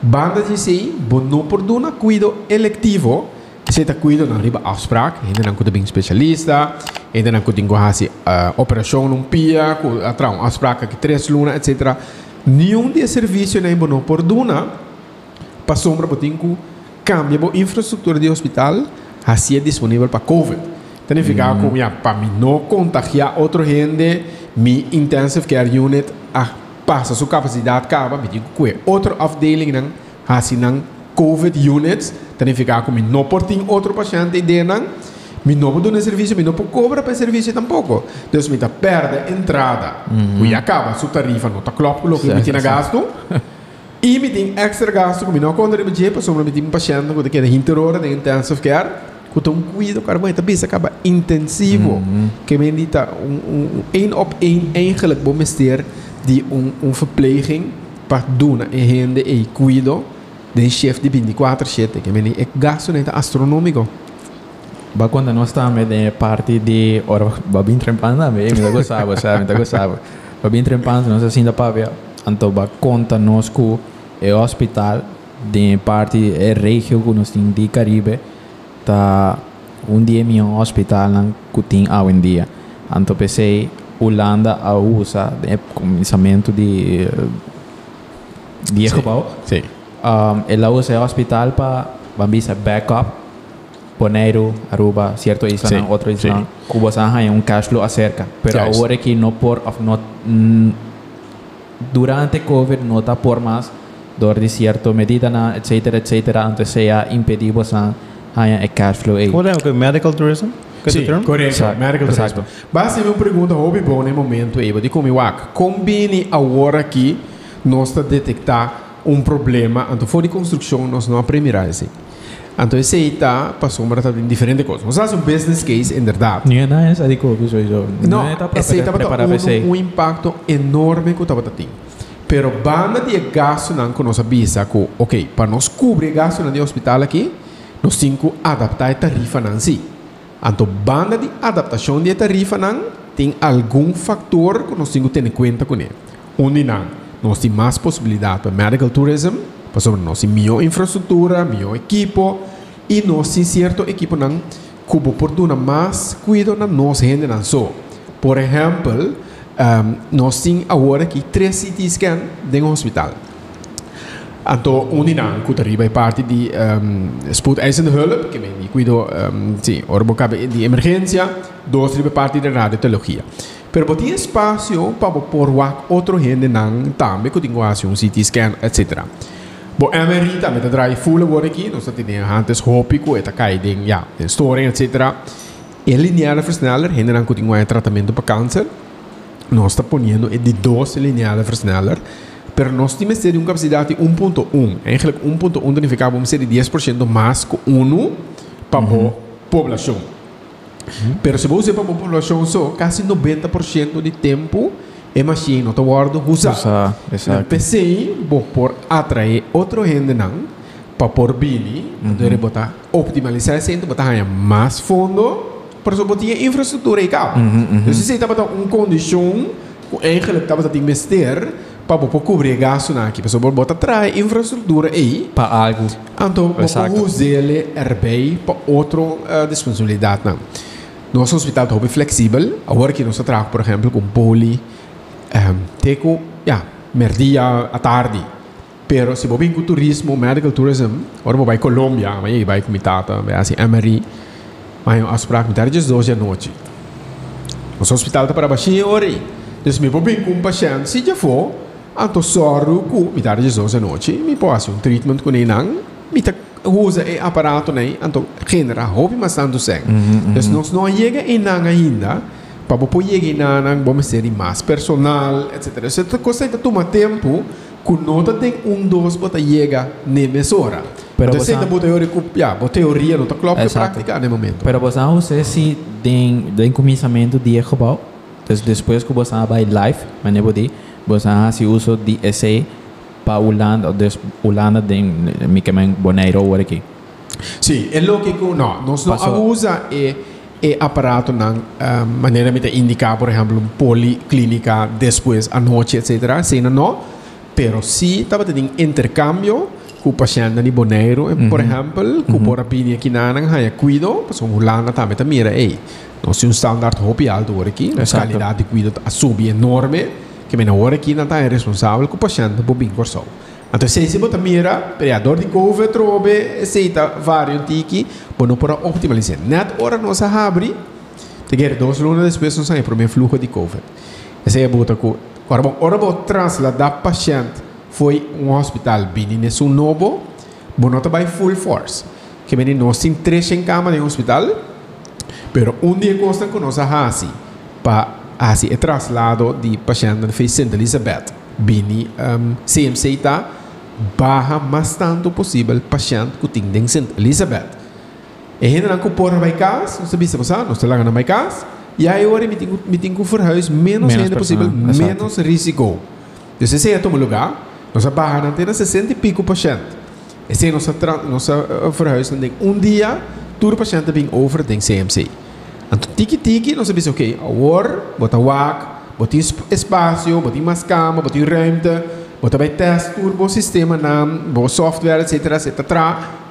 Speaker 3: banda de si, eu não perdona cuido eletivo, você está cuido na riba afspraak, ainda não bem especialista, ainda não ngahasi uh, operação num pia, um afspraak que três luna, etc. Nenhum de serviço nem não perdona, para sombra botinho cambia a infraestrutura de hospital, assim é disponível para COVID. Então, fica mm. como para mim não contagiar outra gente, mi intensive care unit ah, passa sua capacidade acaba, me digo que outra afdeling não, assim não COVID units, então fica como não por outro paciente de me pode dar serviço, me não pode cobrar para serviço tampouco. Então, me dá perde entrada, mm -hmm. e acaba sua tarifa, não está claro com o que me tinha gasto. e me tem extra gasto, como não conta de me jeito, só me tem um paciente que tem que hora de intensive care, que tem um cuidado, cara, mas também acaba intensivo, mm -hmm. que me dita um, um, een op één eigenlijk bom ter de um, um verpleging para doen en gente e cuido de chef de 24/7, que me é gasto neta astronômico.
Speaker 1: Ba quando nós estamos de parte de ora ba bem trempando me me gostava, sabe, me gostava. Ba bem trempando nós assim da para ver, então ba conta nós com o hospital de parte é região que nós tem de Caribe tá um dia meu hospital que tem hoje em dia. Então pensei Holanda a usa de começamento de de gebouw.
Speaker 3: Sim.
Speaker 1: Um, ela usa o hospital para bambisa backup Bonaire, Aruba, cierto isla,
Speaker 3: Sí,
Speaker 1: otro isla,
Speaker 3: sí.
Speaker 1: Cuba hay un cash flow acerca. Pero
Speaker 3: Yes.
Speaker 1: ahora que no por, no, mm, durante COVID no está por más, door de cierto medida, na, etcétera, etcétera, entonces sea impedido haya el cash flow ahí.
Speaker 2: Wat é o medical tourism? Term?
Speaker 3: correto.
Speaker 1: Exato,
Speaker 3: Medical
Speaker 1: exato.
Speaker 3: tourism. Basta uma pergunta, houve bom no momento aí, de como eu combine agora que nós está detectar um problema, então for de construção nós não aprendemos assim. Então esse aí está passou uma em diferente coisa. Nós fazemos um business case, em verdade.
Speaker 1: Não é nada essa de COVID, soy yo.
Speaker 3: Não,
Speaker 1: é tá
Speaker 3: esse aí estava
Speaker 1: preparar para
Speaker 3: um, um impacto enorme que estava tendo. Pero banda de gasto não que nós avisa que, ok, para nós cobrir gasto no hospital aqui, nós temos que adaptar a tarifa não si. Então, banda de adaptação de tarifa não tem algum fator que nós temos que ter em conta com ele. Onde não, nós temos mais possibilidade para medical tourism, para sobre nós temos melhor infraestrutura, melhor equipo, e nós temos certo equipo não que por dar mais cuidado na nossa gente não só. Por exemplo, um, nós temos agora aqui três CT scan dentro do hospital. Então, um não, que arriba é parte de um, spoedeisende hulp, que me cuido, um, sim, orbocabe de emergência, dois arriba parte de radiologia. Pero botar espaço para pôr outro gente não também que tem um CT scan, etc. Bo MRI também está draaien full agora aqui, nós temos antes hópico, eta cai den, ja, den storing, etc. E linear versneller, gente não tem um tratamento para câncer, nós está ponendo de 12 linear versneller, pero nós temos de uma capacidade de 1.1. Eigenlijk 1.1 significa vamos ser de 10% mais que 1 para a população. Pero se você para a população só, quase 90% de tempo é machine, não está guardando, usa.
Speaker 1: Usa, exacto.
Speaker 3: PC, vou por atrair outro gente não, para por bini, então botar optimalizar esse botar ganhar mais fundo, para só botar infraestrutura e cabo. Então se você está botar uma condição, eigenlijk está botar investir, para poder cobrir gasto na aqui, para botar atrás infraestrutura aí,
Speaker 1: Para algo.
Speaker 3: então vou usar ele erbij para outra uh, disponibilidade não. Nosso hospital bem flexível, agora que nós trabalhamos, por exemplo, com poli, um, teco, ja, merdia à tarde. Pero se vem com turismo, medical tourism, agora vai Colômbia, vai vai com mitata, vai assim, Emery, vai as praia mitata às 12 da noite. Nosso hospital está para. Então, se me vou bem com um paciente, se já for, anto sorro ku mi tarde zo se noche mi posso um treatment com nang mi ta usa e aparato nei anto genera hobby mas tanto sen dus nós não chega em nang ainda para poder chegar em nang vamos ser mais personal etc é coisa que toma tempo que nota tem um dos para chegar nessa hora
Speaker 1: Pero
Speaker 3: então
Speaker 1: você-
Speaker 3: você boa teoria ja boa teoria não tá claro
Speaker 1: Exato.
Speaker 3: prática no momento
Speaker 1: Pero você não usa se tem tem começamento de gebouw. Dus depois que você vai live, mas não pode, você se usa de esse para Holanda, dus Holanda tem me que men boneiro ou aqui.
Speaker 3: Sì, è logico, no, non si
Speaker 1: Passo-
Speaker 3: usa e, e apparato na uh, maniera di indicare, per esempio, un policlinica después a noche, eccetera, se no, no, però sì, stava in intercambio con paziente di Bonaire, per esempio, con por opinione che nanang haya cuido, pues un Holanda também tá mira, ei, non si un standard hobby alto ora aqui, una
Speaker 1: Esatto.
Speaker 3: qualità di cuido a subi enorme, che me ora aqui não tá responsabile com o paciente por bem corso. Então, se você botar mira, pereador de couve, trobe, aceita vários tiki, bueno, para optimalizar. Net hora nós abre, te quer dois lunas depois nós saímos para o meu fluxo de couve. Essa é a bota com, agora bom, hora bom trasladar paciente foi um hospital bem nesse novo, bom, não vai full force. Que bem nós tem três em cama de um hospital, pero um dia constam com nós a para assim é traslado de paciente fez Santa Elizabeth. Bini um, CMC está barra mais tanto possível paciente que tem em Elizabeth. E ainda não por vai casa, não sabia se você não está lá na minha casa. E aí agora me tenho me tenho que verhuis menos ainda possível, menos risco. Então esse é o lugar, nossa barra não tem 60 e pico paciente. Esse é nossa nossa uh, verhuis não tem um dia, todo paciente vem over tem CMC. Então tiki tiki, nós sabemos ok, agora bota wak, bota esp- espaço, bota mais cama, bota ruimte, bota vai teste turbo o sistema na, bota software, etc, etc.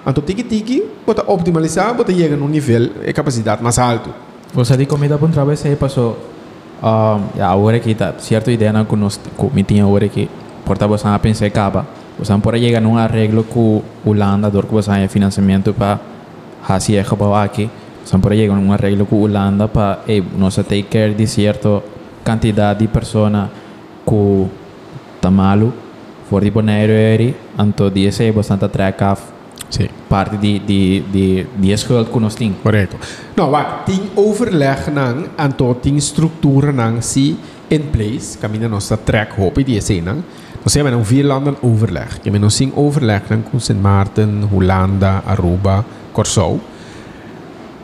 Speaker 3: Então tiki tiki, bota optimalizar, bota chega num nível de capacidade mais alto.
Speaker 1: Você de comida para um trabalho aí passou um, ja, agora que tá certa ideia não que nós que me tinha agora que porta você a pensar capa você não pode chegar num arreglo com Holanda dor que você tem financiamento para fazer gebouw aqui você não pode chegar num arreglo com Holanda para eh, nós take care de certa quantidade de pessoas que tá malo for de boneiro eri então esse você está track
Speaker 3: Sim.
Speaker 1: parte de de de de schuld que nós temos
Speaker 3: Correto. Nou, wat ting overleg nang anto ting structuur nang si in place, kamina nossa track hopi die se nang. Nós hebben een vier landen overleg. Je bent zien overleg nang com Sint Maarten, Holanda, Aruba, Curaçao.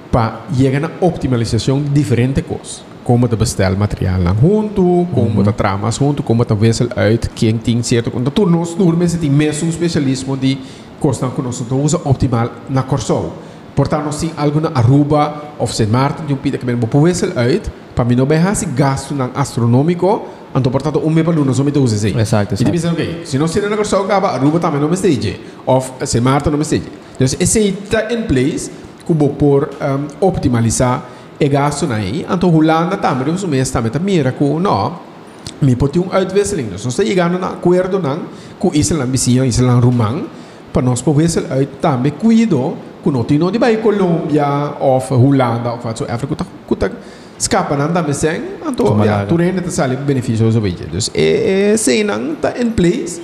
Speaker 3: Pa llegar na optimalização de diferente coisas. Como te bestel materiaal lang junto, como te tramas junto, como te wissel uit, quem tem certo. Want toen ons door mensen die meer zo'n specialismo die kosten com nós então usa optimal na Corsol. Portanto, nós temos algo na Aruba of Sint Maarten, die pida que men bo wissel uit, para mim não vai hasi gasto nang astronômico, então portanto um me baluno so me usa assim.
Speaker 1: Exato,
Speaker 3: E
Speaker 1: exato.
Speaker 3: te pensam, ok, se não ser na Corsol acaba, Aruba também não me stage, of Sint Maarten não me stage. Então, esse está em place, kubo por um, optimalizar e gasto na aí. Então, Holanda também, os meses também, mira com, não, me pode um uitwisseling. Dus nós estamos chegando na acordo nan, com Island vizinho, Island Rumang, para nós poder wissel uit cuido, com nós tino de vai Colômbia, of Holanda, of wat zo, África, kuta, kuta, escapa nan sem, então,
Speaker 1: Como
Speaker 3: ja,
Speaker 1: lá.
Speaker 3: tu rende te sale beneficioso beetje. Dus, é, é, sem nan, tá in place,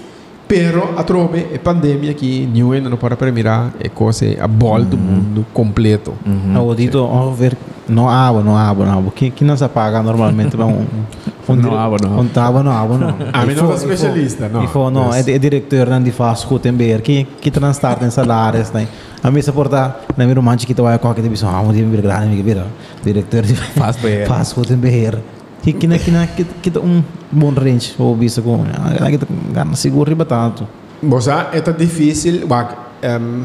Speaker 3: pero a trobe, é pandemia que new ainda não para permirar, é coisa, a bola do mundo completo.
Speaker 2: Nou, dito ongeveer, no água, no água, no água. Que, que não se paga normalmente para um... um
Speaker 1: No água, no água.
Speaker 2: Um água, no água, não. (laughs)
Speaker 3: Ah, mas
Speaker 2: E
Speaker 3: não
Speaker 2: for-
Speaker 3: é especialista, não.
Speaker 2: E não,
Speaker 3: Yes.
Speaker 2: diretor não, de fast food em BR, que, que transporta em salários, né? A mim se porta, na minha manche que tu vai qualquer divisão, ah, um dia me grande, me vira. Diretor de
Speaker 1: Fast BR.
Speaker 2: Que na que na que que um bom range ou bisa com, ah, que ganha seguro riba tanto.
Speaker 3: Bosa, é tá difícil, wak, um,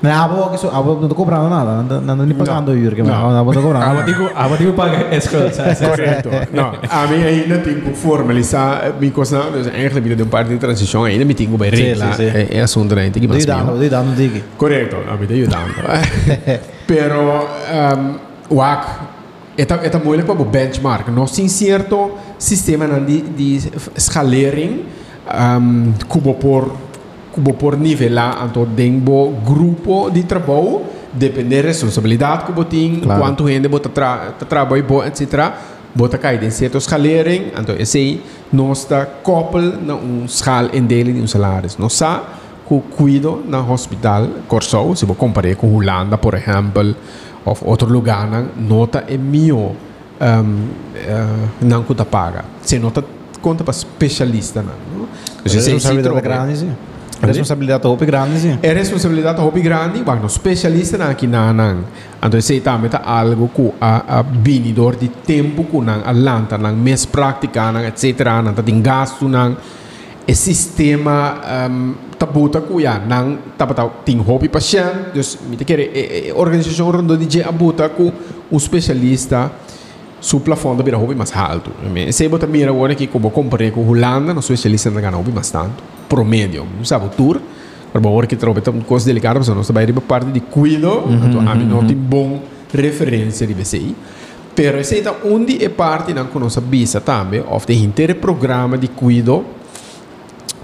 Speaker 2: Na abo que so, abo não tô cobrando nada, não não nem pagando o que
Speaker 3: Não.
Speaker 2: não, abo tô cobrando.
Speaker 1: Agora digo, agora digo paga escola. (laughs)
Speaker 3: Correto. Não, a mim ainda tenho formalizar minha coisa. Eigenlijk binnen een parte de transição ainda me tenho
Speaker 2: Sim,
Speaker 3: regla. É, é assunto ainda tem que
Speaker 2: Dei
Speaker 3: mais
Speaker 2: dando, dei dando diga.
Speaker 3: Correto, a mim tem ajudando. (laughs) Pero, um, wak, Eta, eta moeilijk para benchmark. Nós temos certo sistema nan de, de escalering um, cubo por cubo por nivelar então dengo grupo de trabalho depende da responsabilidade que tem
Speaker 2: Claro.
Speaker 3: quanto gente você tra, tra, trabalha bom etc bota cair em certa escalering, então esse nós está koppel na um schaal indeling de um salário. Nós sa que cuido na hospital Corsou, se vou comparar com Holanda, por exemplo, ou outro lugar, nota é mio um, uh, não conta paga. Se nota conta para especialista, não.
Speaker 2: Você se responsabilidade grande, sim. Responsabilidade roupa grande, sim.
Speaker 3: É responsabilidade roupa grande, mas no especialista na aqui na nan. Então se também tá algo que a, a binidor de tempo que nan alanta nan mês prática nan etc. nan tá tem gasto nan e sistema um, tabuta ku ya nang tapata ting hobby paciente, dus mi te quer e, e, organização rondo de abuta ku um especialista su plafond bira hobby mais alto. Se bota mira agora que como comparei com Holanda, não sou especialista na hobby mais tanto, promédio, não sabe o tour. Para agora que trabalha com coisas delicadas, nós trabalhamos para parte de cuido, então a mim não tem bom referência de VCI. Pero essa é onde é parte da nossa visa também, of de inteiro programa de cuido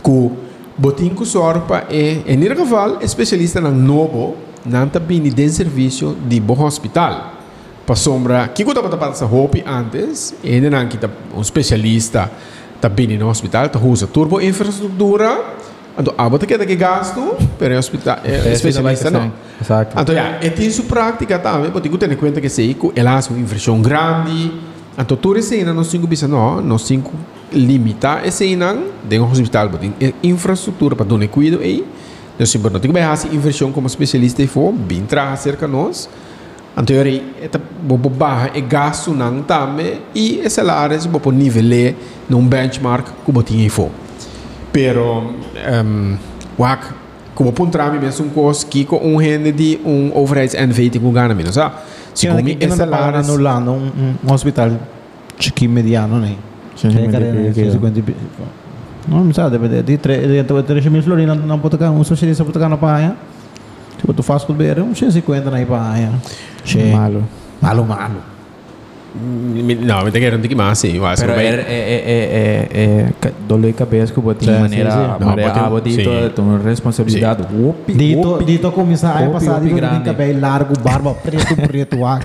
Speaker 3: que botinho sorpa é, em geval, especialista na novo, não também de serviço de bom hospital. Para sombra que eu estava essa roupa antes ainda não que um especialista tá bem no hospital tá usa turbo infraestrutura. Então a bota que que gasto para o hospital é, especialista não
Speaker 1: exato.
Speaker 3: Então já é sua prática também porque tu tem em conta que se que ela é uma inversão grande. Então tu ainda não cinco bisa não não cinco limita esse ainda de um hospital porque infraestrutura para donar cuido aí nós sempre não tem que fazer inversão como especialista e for bem trazer cerca nós Anteriori, eta bobo barra e gasto tame e esse salário se bobo nivele num benchmark bobo tinha fo. Pero um, wak como puntrami mesmo um cos que com um rende de um overheads NVT com gana menos, ah.
Speaker 2: Se como esse salário no lado um, um hospital chiqui mediano, né? Não, não sabe, de de 3 mil florinas não pode tocar, um socialista pode tocar na paia. Tipo, tu faz com o beira, um 150 na paia.
Speaker 1: Malo.
Speaker 2: Malo, malo.
Speaker 3: No, mi te non ti masi,
Speaker 1: igual. Pero é, é, é, é, dolor de cabeça que eu tinha maneira,
Speaker 2: sim, sim.
Speaker 1: maneira, ah, dito, tenho responsabilidade.
Speaker 2: Dito, dito começar a passar, tem cabelo largo, barba (laughs) preto, preto, ah.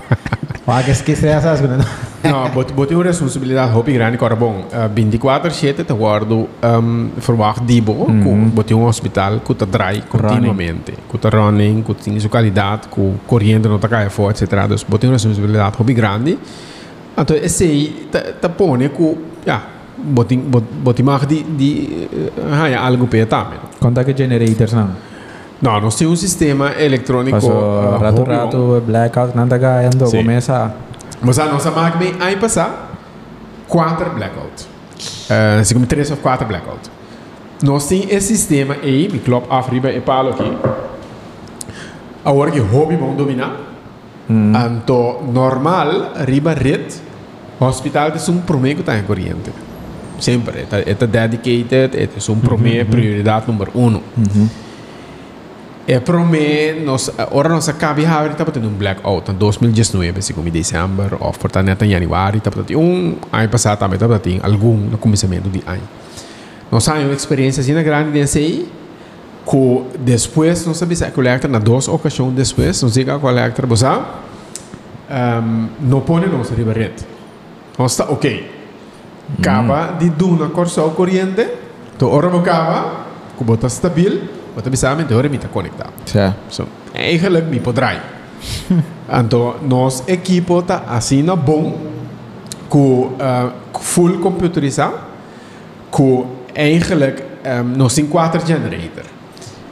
Speaker 2: Ah, que esquece essas coisas.
Speaker 3: Não, botei uma responsabilidade hopi grande, agora bom, 24 7 te guardo um, verwacht dibo, mm -hmm. botei um hospital que te drai continuamente, que te running, que tem sua qualidade, que correndo não tá caia forte, etc. Então, botei uma responsabilidade hopi grande. Então, esse aí, te põe que, ja, botei, botei mais de, de, uh, algo para também.
Speaker 1: Quanto é que generators não?
Speaker 3: No, nós temos um sistema eletrônico.
Speaker 1: Passou uh, rato, rato, blackout, nada ganhando, sí. começa.
Speaker 3: Mas a nossa máquina, aí passar, quatro blackout. Uh, se como três ou quatro blackout. Nós temos esse sistema aí, me clop afriba e palo aqui. Agora que hobby vão dominar. Mm. Então, normal, riba rede, hospital tem um prometo tá em corrente. Sempre, é, é dedicated, é um prometo, mm -hmm. prioridade número um. Mm -hmm. É para mim, nós, agora nós acabamos de haver, estava tendo um blackout em 2019, assim como em dezembro, ou portanto em januário, estava tendo um ano passado também, estava tendo algum no começamento de ano. Nós temos uma experiência assim grande desse aí, que depois, nós sabemos que coleta na duas ocasiões depois, nós diga a coleta, você um, não põe nossa ribarete. Nós está ok. Acaba de dar uma corção corrente, então, ora, acaba, que bota stabil, Wat heb je samen de horen met conectar.
Speaker 1: Ja.
Speaker 3: So, eigenlijk mi podrai. Então, (laughs) nosso equipo está assim na bom, com uh, full computerizado, com eigenlijk um, nós temos quatro generator.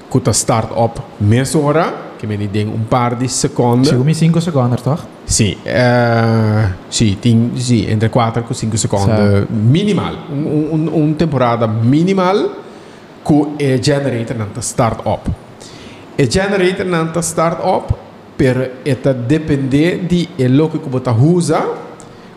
Speaker 3: Com a start up meia hora, que me deu um par de segundos.
Speaker 1: Chegou-me 5 segundos, toch?
Speaker 3: Sim, uh, sim, tem, sim, entre 4 e 5 segundos minimal. Um, um, um temporada minimal ku e generator nanta start up. E generator nanta start up per eta depende di e loco que bota usa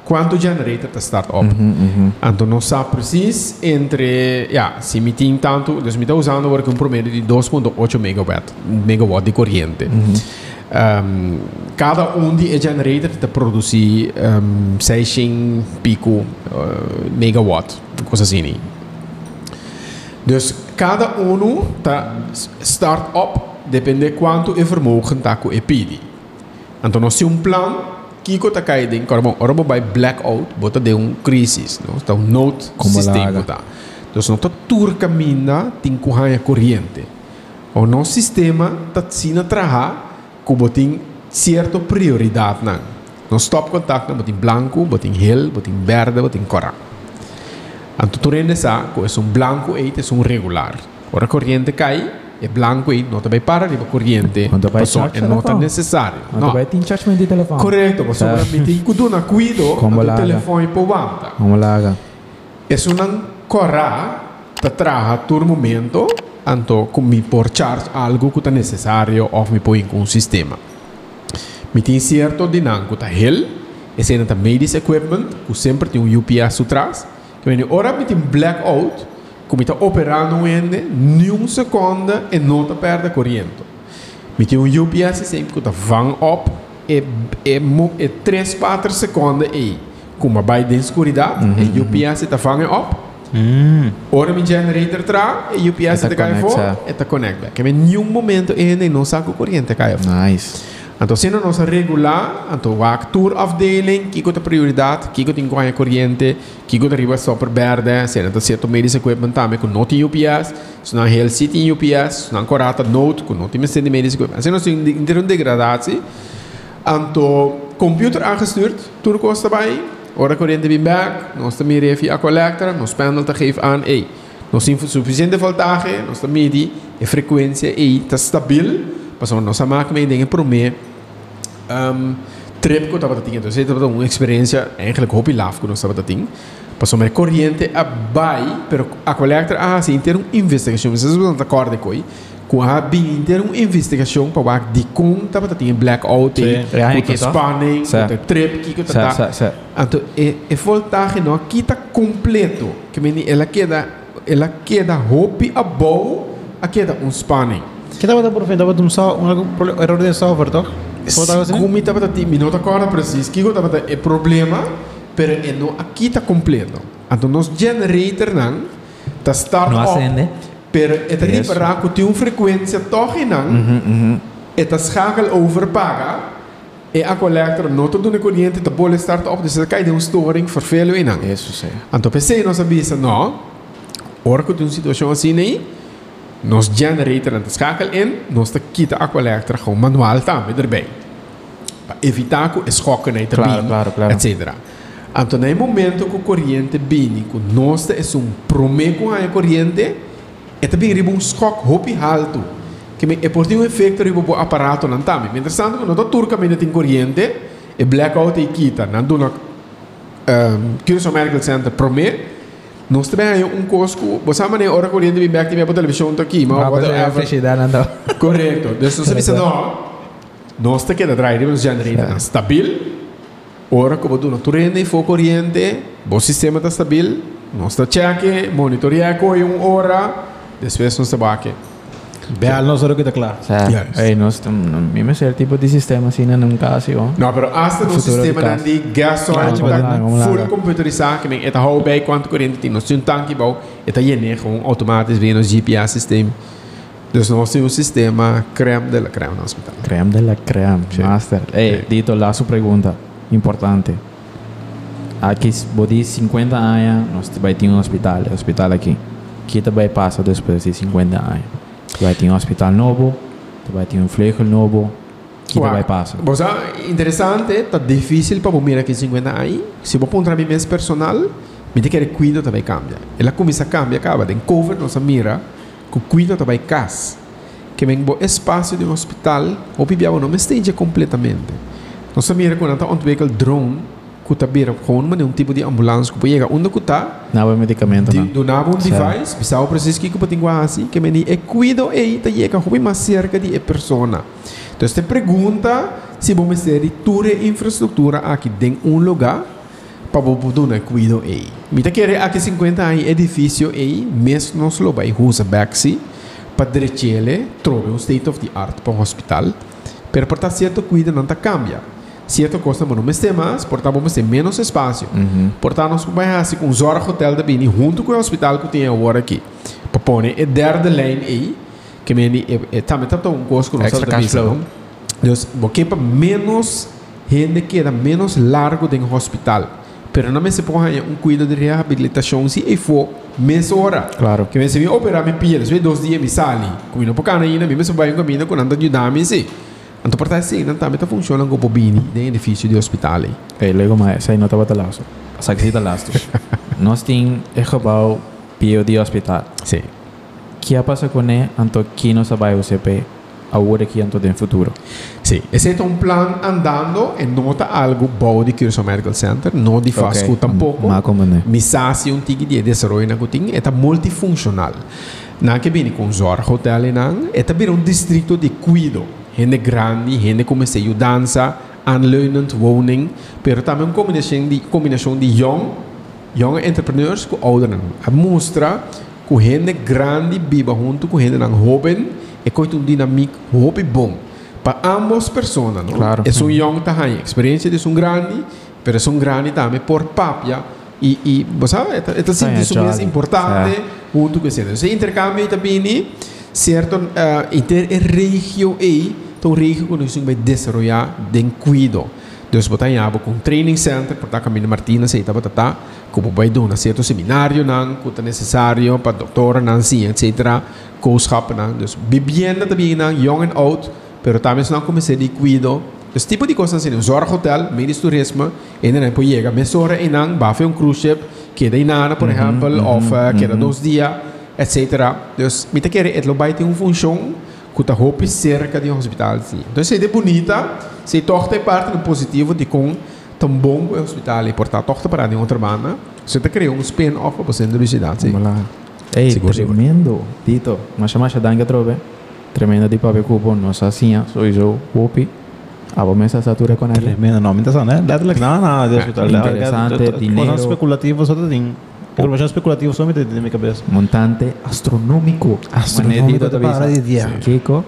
Speaker 3: quanto generator ta start up. Mm -hmm, mm -hmm. Então não sabe precis entre, ja, se me tem tanto, dus me está usando porque um promedio de 2.8 megawatt, megawatt de corrente. Mm -hmm. um, cada um de generator te produzir um, 600 pico uh, megawatt, coisa assim. Dus cada um tá start-up depende quanto é vermogen tá com EPIDI. Então temos um plano Kiko tá caindo em corpo, ora vai blackout, bota de um crisis, não? Então note
Speaker 1: Como
Speaker 3: sistema tá. Então não tá tur caminha tem corrente corrente. O nosso sistema tá sina trabalhar com botin certa prioridade não. No stop contact não botin branco, botin gel, botin verde, botin cora. Anto (laughs) tu rende sa, ko é um branco e é um regular. Ora corrente cai, é branco e não também para de corrente.
Speaker 1: Quando vai
Speaker 3: Passou,
Speaker 1: charge
Speaker 3: é não tá
Speaker 1: telefone.
Speaker 3: necessário.
Speaker 1: Quando
Speaker 3: Não.
Speaker 1: vai ter charge de telefone.
Speaker 3: Correto, você
Speaker 1: Tá.
Speaker 3: vai meter com na cuido
Speaker 1: Como
Speaker 3: do
Speaker 1: laga.
Speaker 3: telefone por banda.
Speaker 1: Vamos lá, aga.
Speaker 3: É um corra para traga todo momento, anto com me por charge algo que está necessário ou me põe com um sistema. Me tem certo dinâmico tá hel, e sendo tá medical equipment, que sempre tem um UPS atrás, que vem ora me tem blackout, que tá operando ainda, nenhum segundo e não tá perde corrente. Me tem um UPS sempre que tá van up, e, e, e 3, 4 segundos aí, com uma baia de escuridade, e UPS tá van up,
Speaker 1: Hum.
Speaker 3: Ora mi generator tra e UPS te cai
Speaker 1: conecta.
Speaker 3: e te conecta. Que em nenhum momento ainda não saco corrente cai fora.
Speaker 1: Nice.
Speaker 3: Então, se nós regular, então o actor afdeling, que tem prioridade, que tem corrente corrente, que tem riba super verde, se não certo medical equipment também com não tem UPS, se não health city UPS, se não corata note, com não tem medical equipment. Se nós tem inteiro degradatie, então computer aangestuurd, toen kost erbij, ora corrente bem back, nós também refi a collector, nós panel te geven aan, ei, nós temos suficiente voltage, nós também medi, a frequência, ei, está stabiel, mas nós maken mee dingen pro me, um, trip que eu estava tendo, então eu estava uma experiência, eigenlijk hobby laf que eu estava tendo, passou minha corrente a vai, pero a collector, ah, sim, ter uma investigação, vocês não acordam com isso, com a bem ter uma investigação para ver de como estava tendo blackout, com spanning, com trip, que que tá então, é, é voltagem não aqui está completo. Que meni, ela queda, ela queda hopi a bow, a queda um spanning.
Speaker 2: Que estava por fim? Estava um, so- um erro de software, toch? Wat was het?
Speaker 3: Como estava a mi não acorda preciso, que eu estava é problema, pero é não aqui está completo. Então, nos generator não, está start up,
Speaker 1: acende.
Speaker 3: pero é tá para que tem uma frequência torre não,
Speaker 1: Mhm, mhm.
Speaker 3: é tá schakel over paga, e a collector não está dando corrente, tá bola start up, dus cai de um storing, vervelo e não.
Speaker 1: Isso sim.
Speaker 3: Então, pensei, nós sabíamos, não, hora que tem uma situação assim aí, nós generator de schakel in, nós te kita a collector gewoon manual também erbij. Para evitar que o uit de
Speaker 1: Claro,
Speaker 3: bin,
Speaker 1: claro, claro.
Speaker 3: etc. Então, no momento que a corrente vem, que nós é um prome com a corrente, é também riba um schock hopi alto. Que me, é por um efeito riba o aparato não também. Interessante que nós turca ainda tem corrente, e blackout e quita, não do na um, Curaçao Medical Center prome, nós também um cosco, você sabe, hora corrente vem back, tem a televisão tá aqui, mas
Speaker 1: você
Speaker 3: whatever.
Speaker 1: não.
Speaker 3: Correto. Dus nós sabemos, não, nós te queda nós generator
Speaker 1: Certo.
Speaker 3: stabil, ora como do natureza e for corrente, o sistema está stabil, nós te cheque, monitorear com uma hora, depois nós te baque.
Speaker 2: Não sou que está claro.
Speaker 1: Yes. Hey, nós estamos, mesmo esse tipo de sistema assim, não caso, ó.
Speaker 3: Não, pero hasta no sistema
Speaker 1: de
Speaker 3: dan die gas
Speaker 1: lá.
Speaker 3: full computerizado, que men eta hou bij quanto corrente tem, nós um tanque bom, eta jene gewoon automatisch via nos GPS systeem. Dus nós temos um sistema creme de la creme no hospital.
Speaker 1: Creme de la creme,
Speaker 3: Sí.
Speaker 1: master. Hey,
Speaker 3: Sí.
Speaker 1: Dito, lá sua pergunta, importante. Aqui, vou dizer 50 anos, nós vai ter um hospital, hospital aqui. Que também passa depois de 50 anos. Vai ter um hospital novo, vai ter um vleugel novo, que também passa.
Speaker 3: Você, interessante, tá difícil para mim aqui 50 anos. Se eu pôr mim mês personal, me tem que cuidar também cambia. Ela começa a cambiar, acaba de cover nossa mira, o cuidado também cas. Que vem o espaço de um hospital, o pibiabo não me esteja completamente. Nossa mira quando está ontwikkel drone, tá bira maar um tipo de ambulância que pode chegar onde
Speaker 1: Não é medicamento,
Speaker 3: di,
Speaker 1: não.
Speaker 3: do nabo um device, bisao preciso que que tem assim, que me é cuido e tá chega hobby mais cerca de a persona. Então, te pergunta se vamos ter toda infraestrutura aqui em um lugar para poder cuido e. Me tá querer aqui 50 anos edifício e mesmo nós lo vai usa baxi para direitele, trove um state of the art para o hospital, pero para certo cuido não tá cambia. Certo costa mas não me tem mais, portanto vamos ter menos espaço.
Speaker 1: Uhum.
Speaker 3: Portanto, nós vamos assim com um Zora Hotel da Bini, junto com o hospital que tem agora aqui. Para pôr a derde lane aí, que me é também tá um gosto com o
Speaker 1: Extra cash flow.
Speaker 3: Então, vou para menos gente queda menos largo do hospital. Pero não me se põe um cuidado de reabilitação se e for meia hora.
Speaker 1: Claro.
Speaker 3: Que se me operar me se dois dias me sali, comigo por cana ainda, me se vai um caminho com anda ajudar-me se. Então, por assim, não também funciona como bini, de edifício de hospital.
Speaker 1: Ei, lego mais, sai nota bata laço. Sabe que laço. Nós tem gebouw pio de hospital.
Speaker 3: Sim.
Speaker 1: Que passa com ele, anto que não sabe o CP, agora que anto tem futuro.
Speaker 3: Sim, esse é um plano andando e nota algo bom de Kirso Medical Center, não de fast food tampouco.
Speaker 1: Mas como né?
Speaker 3: Misasi um tigre de desenvolvimento na kuting, é multifuncional. Na que vem com Zor Hotel e nan, é também um distrito de cuido. Gente grande, gente como se dança, aanleunend woning, pero também uma combinação de combinação de young, young entrepreneurs com ouderen. A mostra que gente grande viva junto com gente nan jovem e com um dinâmico hobby bom para ambas pessoas, não?
Speaker 1: Claro.
Speaker 3: É um young tahanha, experiência de um grande, pero é um grande também por papia e e você sabe, é é assim isso é importante junto com isso. Esse intercâmbio também certo uh, inter regio e então regio que nós vamos desenvolver de cuido. Deus botar em abo com training center, por estar caminho Martina, se está batata, como vai do um certo seminário não, que é necessário para doutora não sim, etc. Kooschap não, dus vivienda também não, young and old, pero também não comecei de cuido. Dus tipo de coisas assim, um zorg hotel, medisch turismo, en dan poi chega mesora e não, bafe um cruise ship, queda em nada, por exemplo, of uh, queda dois dias, etc. Dus, me te querer, het lobai tem uma função que está roupa cerca de um hospital. Sim. Então, se é bonita, se torta parte no positivo de com tão bom o hospital e portar torta para de outra banda, você está criando um spin-off para você da cidade.
Speaker 1: Vamos lá. Ei, seguro, tremendo. Dito, mas chama danga trobe. Tremenda de pape cubo, nossa assim, sou eu, Wopi. A vos mesa satura con él.
Speaker 2: Tremendo, no, mientras no, no, no, de hospital.
Speaker 1: Interessante, dinero.
Speaker 2: Cosas especulativas, outras tem. Informação especulativa me tem na minha cabeça.
Speaker 1: Montante astronômico.
Speaker 2: Astronômico para de dia.
Speaker 1: Kiko.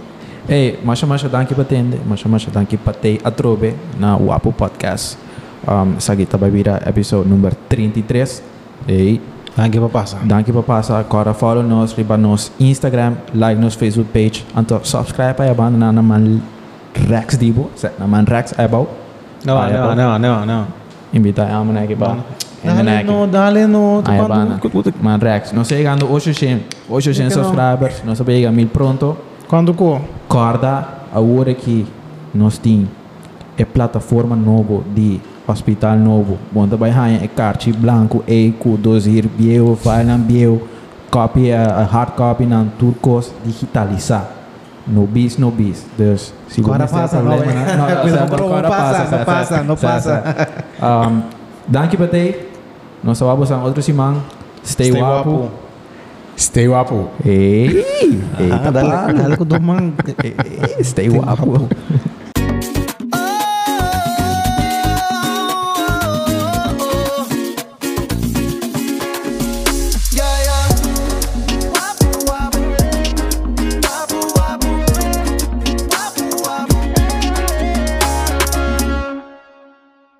Speaker 1: Ei, masha masha danke patende, masha masha danke patei atrobe na Wapo Podcast. Um, sagita vai virar episódio número 33. Ei,
Speaker 2: Danke para passar.
Speaker 1: Danke para passar. Agora follow nós, riba nos Instagram, like nos Facebook page, anto subscribe para a banda na man Rex Dibo, na man Rex Ebo.
Speaker 2: Não, não, não, não, não.
Speaker 1: Invita a mana que ba.
Speaker 2: Dale no, dale no.
Speaker 1: Aí a banda. Man Rex, nós chegando 800, 800 subscribers, nós chega mil pronto.
Speaker 2: Quando co?
Speaker 1: Corda, a hora que nós tem é plataforma novo de hospital novo. Vai hanha é carte branco e com dosir biel, file biel, copy a hard copy nan turcos digitalizar. No bis, no bis. Dus,
Speaker 2: se agora passa, não,
Speaker 1: problema,
Speaker 2: não,
Speaker 1: não,
Speaker 2: não, não passa, não passa, não passa.
Speaker 1: Um, danke patei. Nós vamos a outro simão. Stay,
Speaker 2: Stay
Speaker 1: wapo.
Speaker 2: wapo.
Speaker 3: Stay wapo.
Speaker 1: Ei,
Speaker 2: Ah, dale, dale com o man.
Speaker 1: Stay wapo.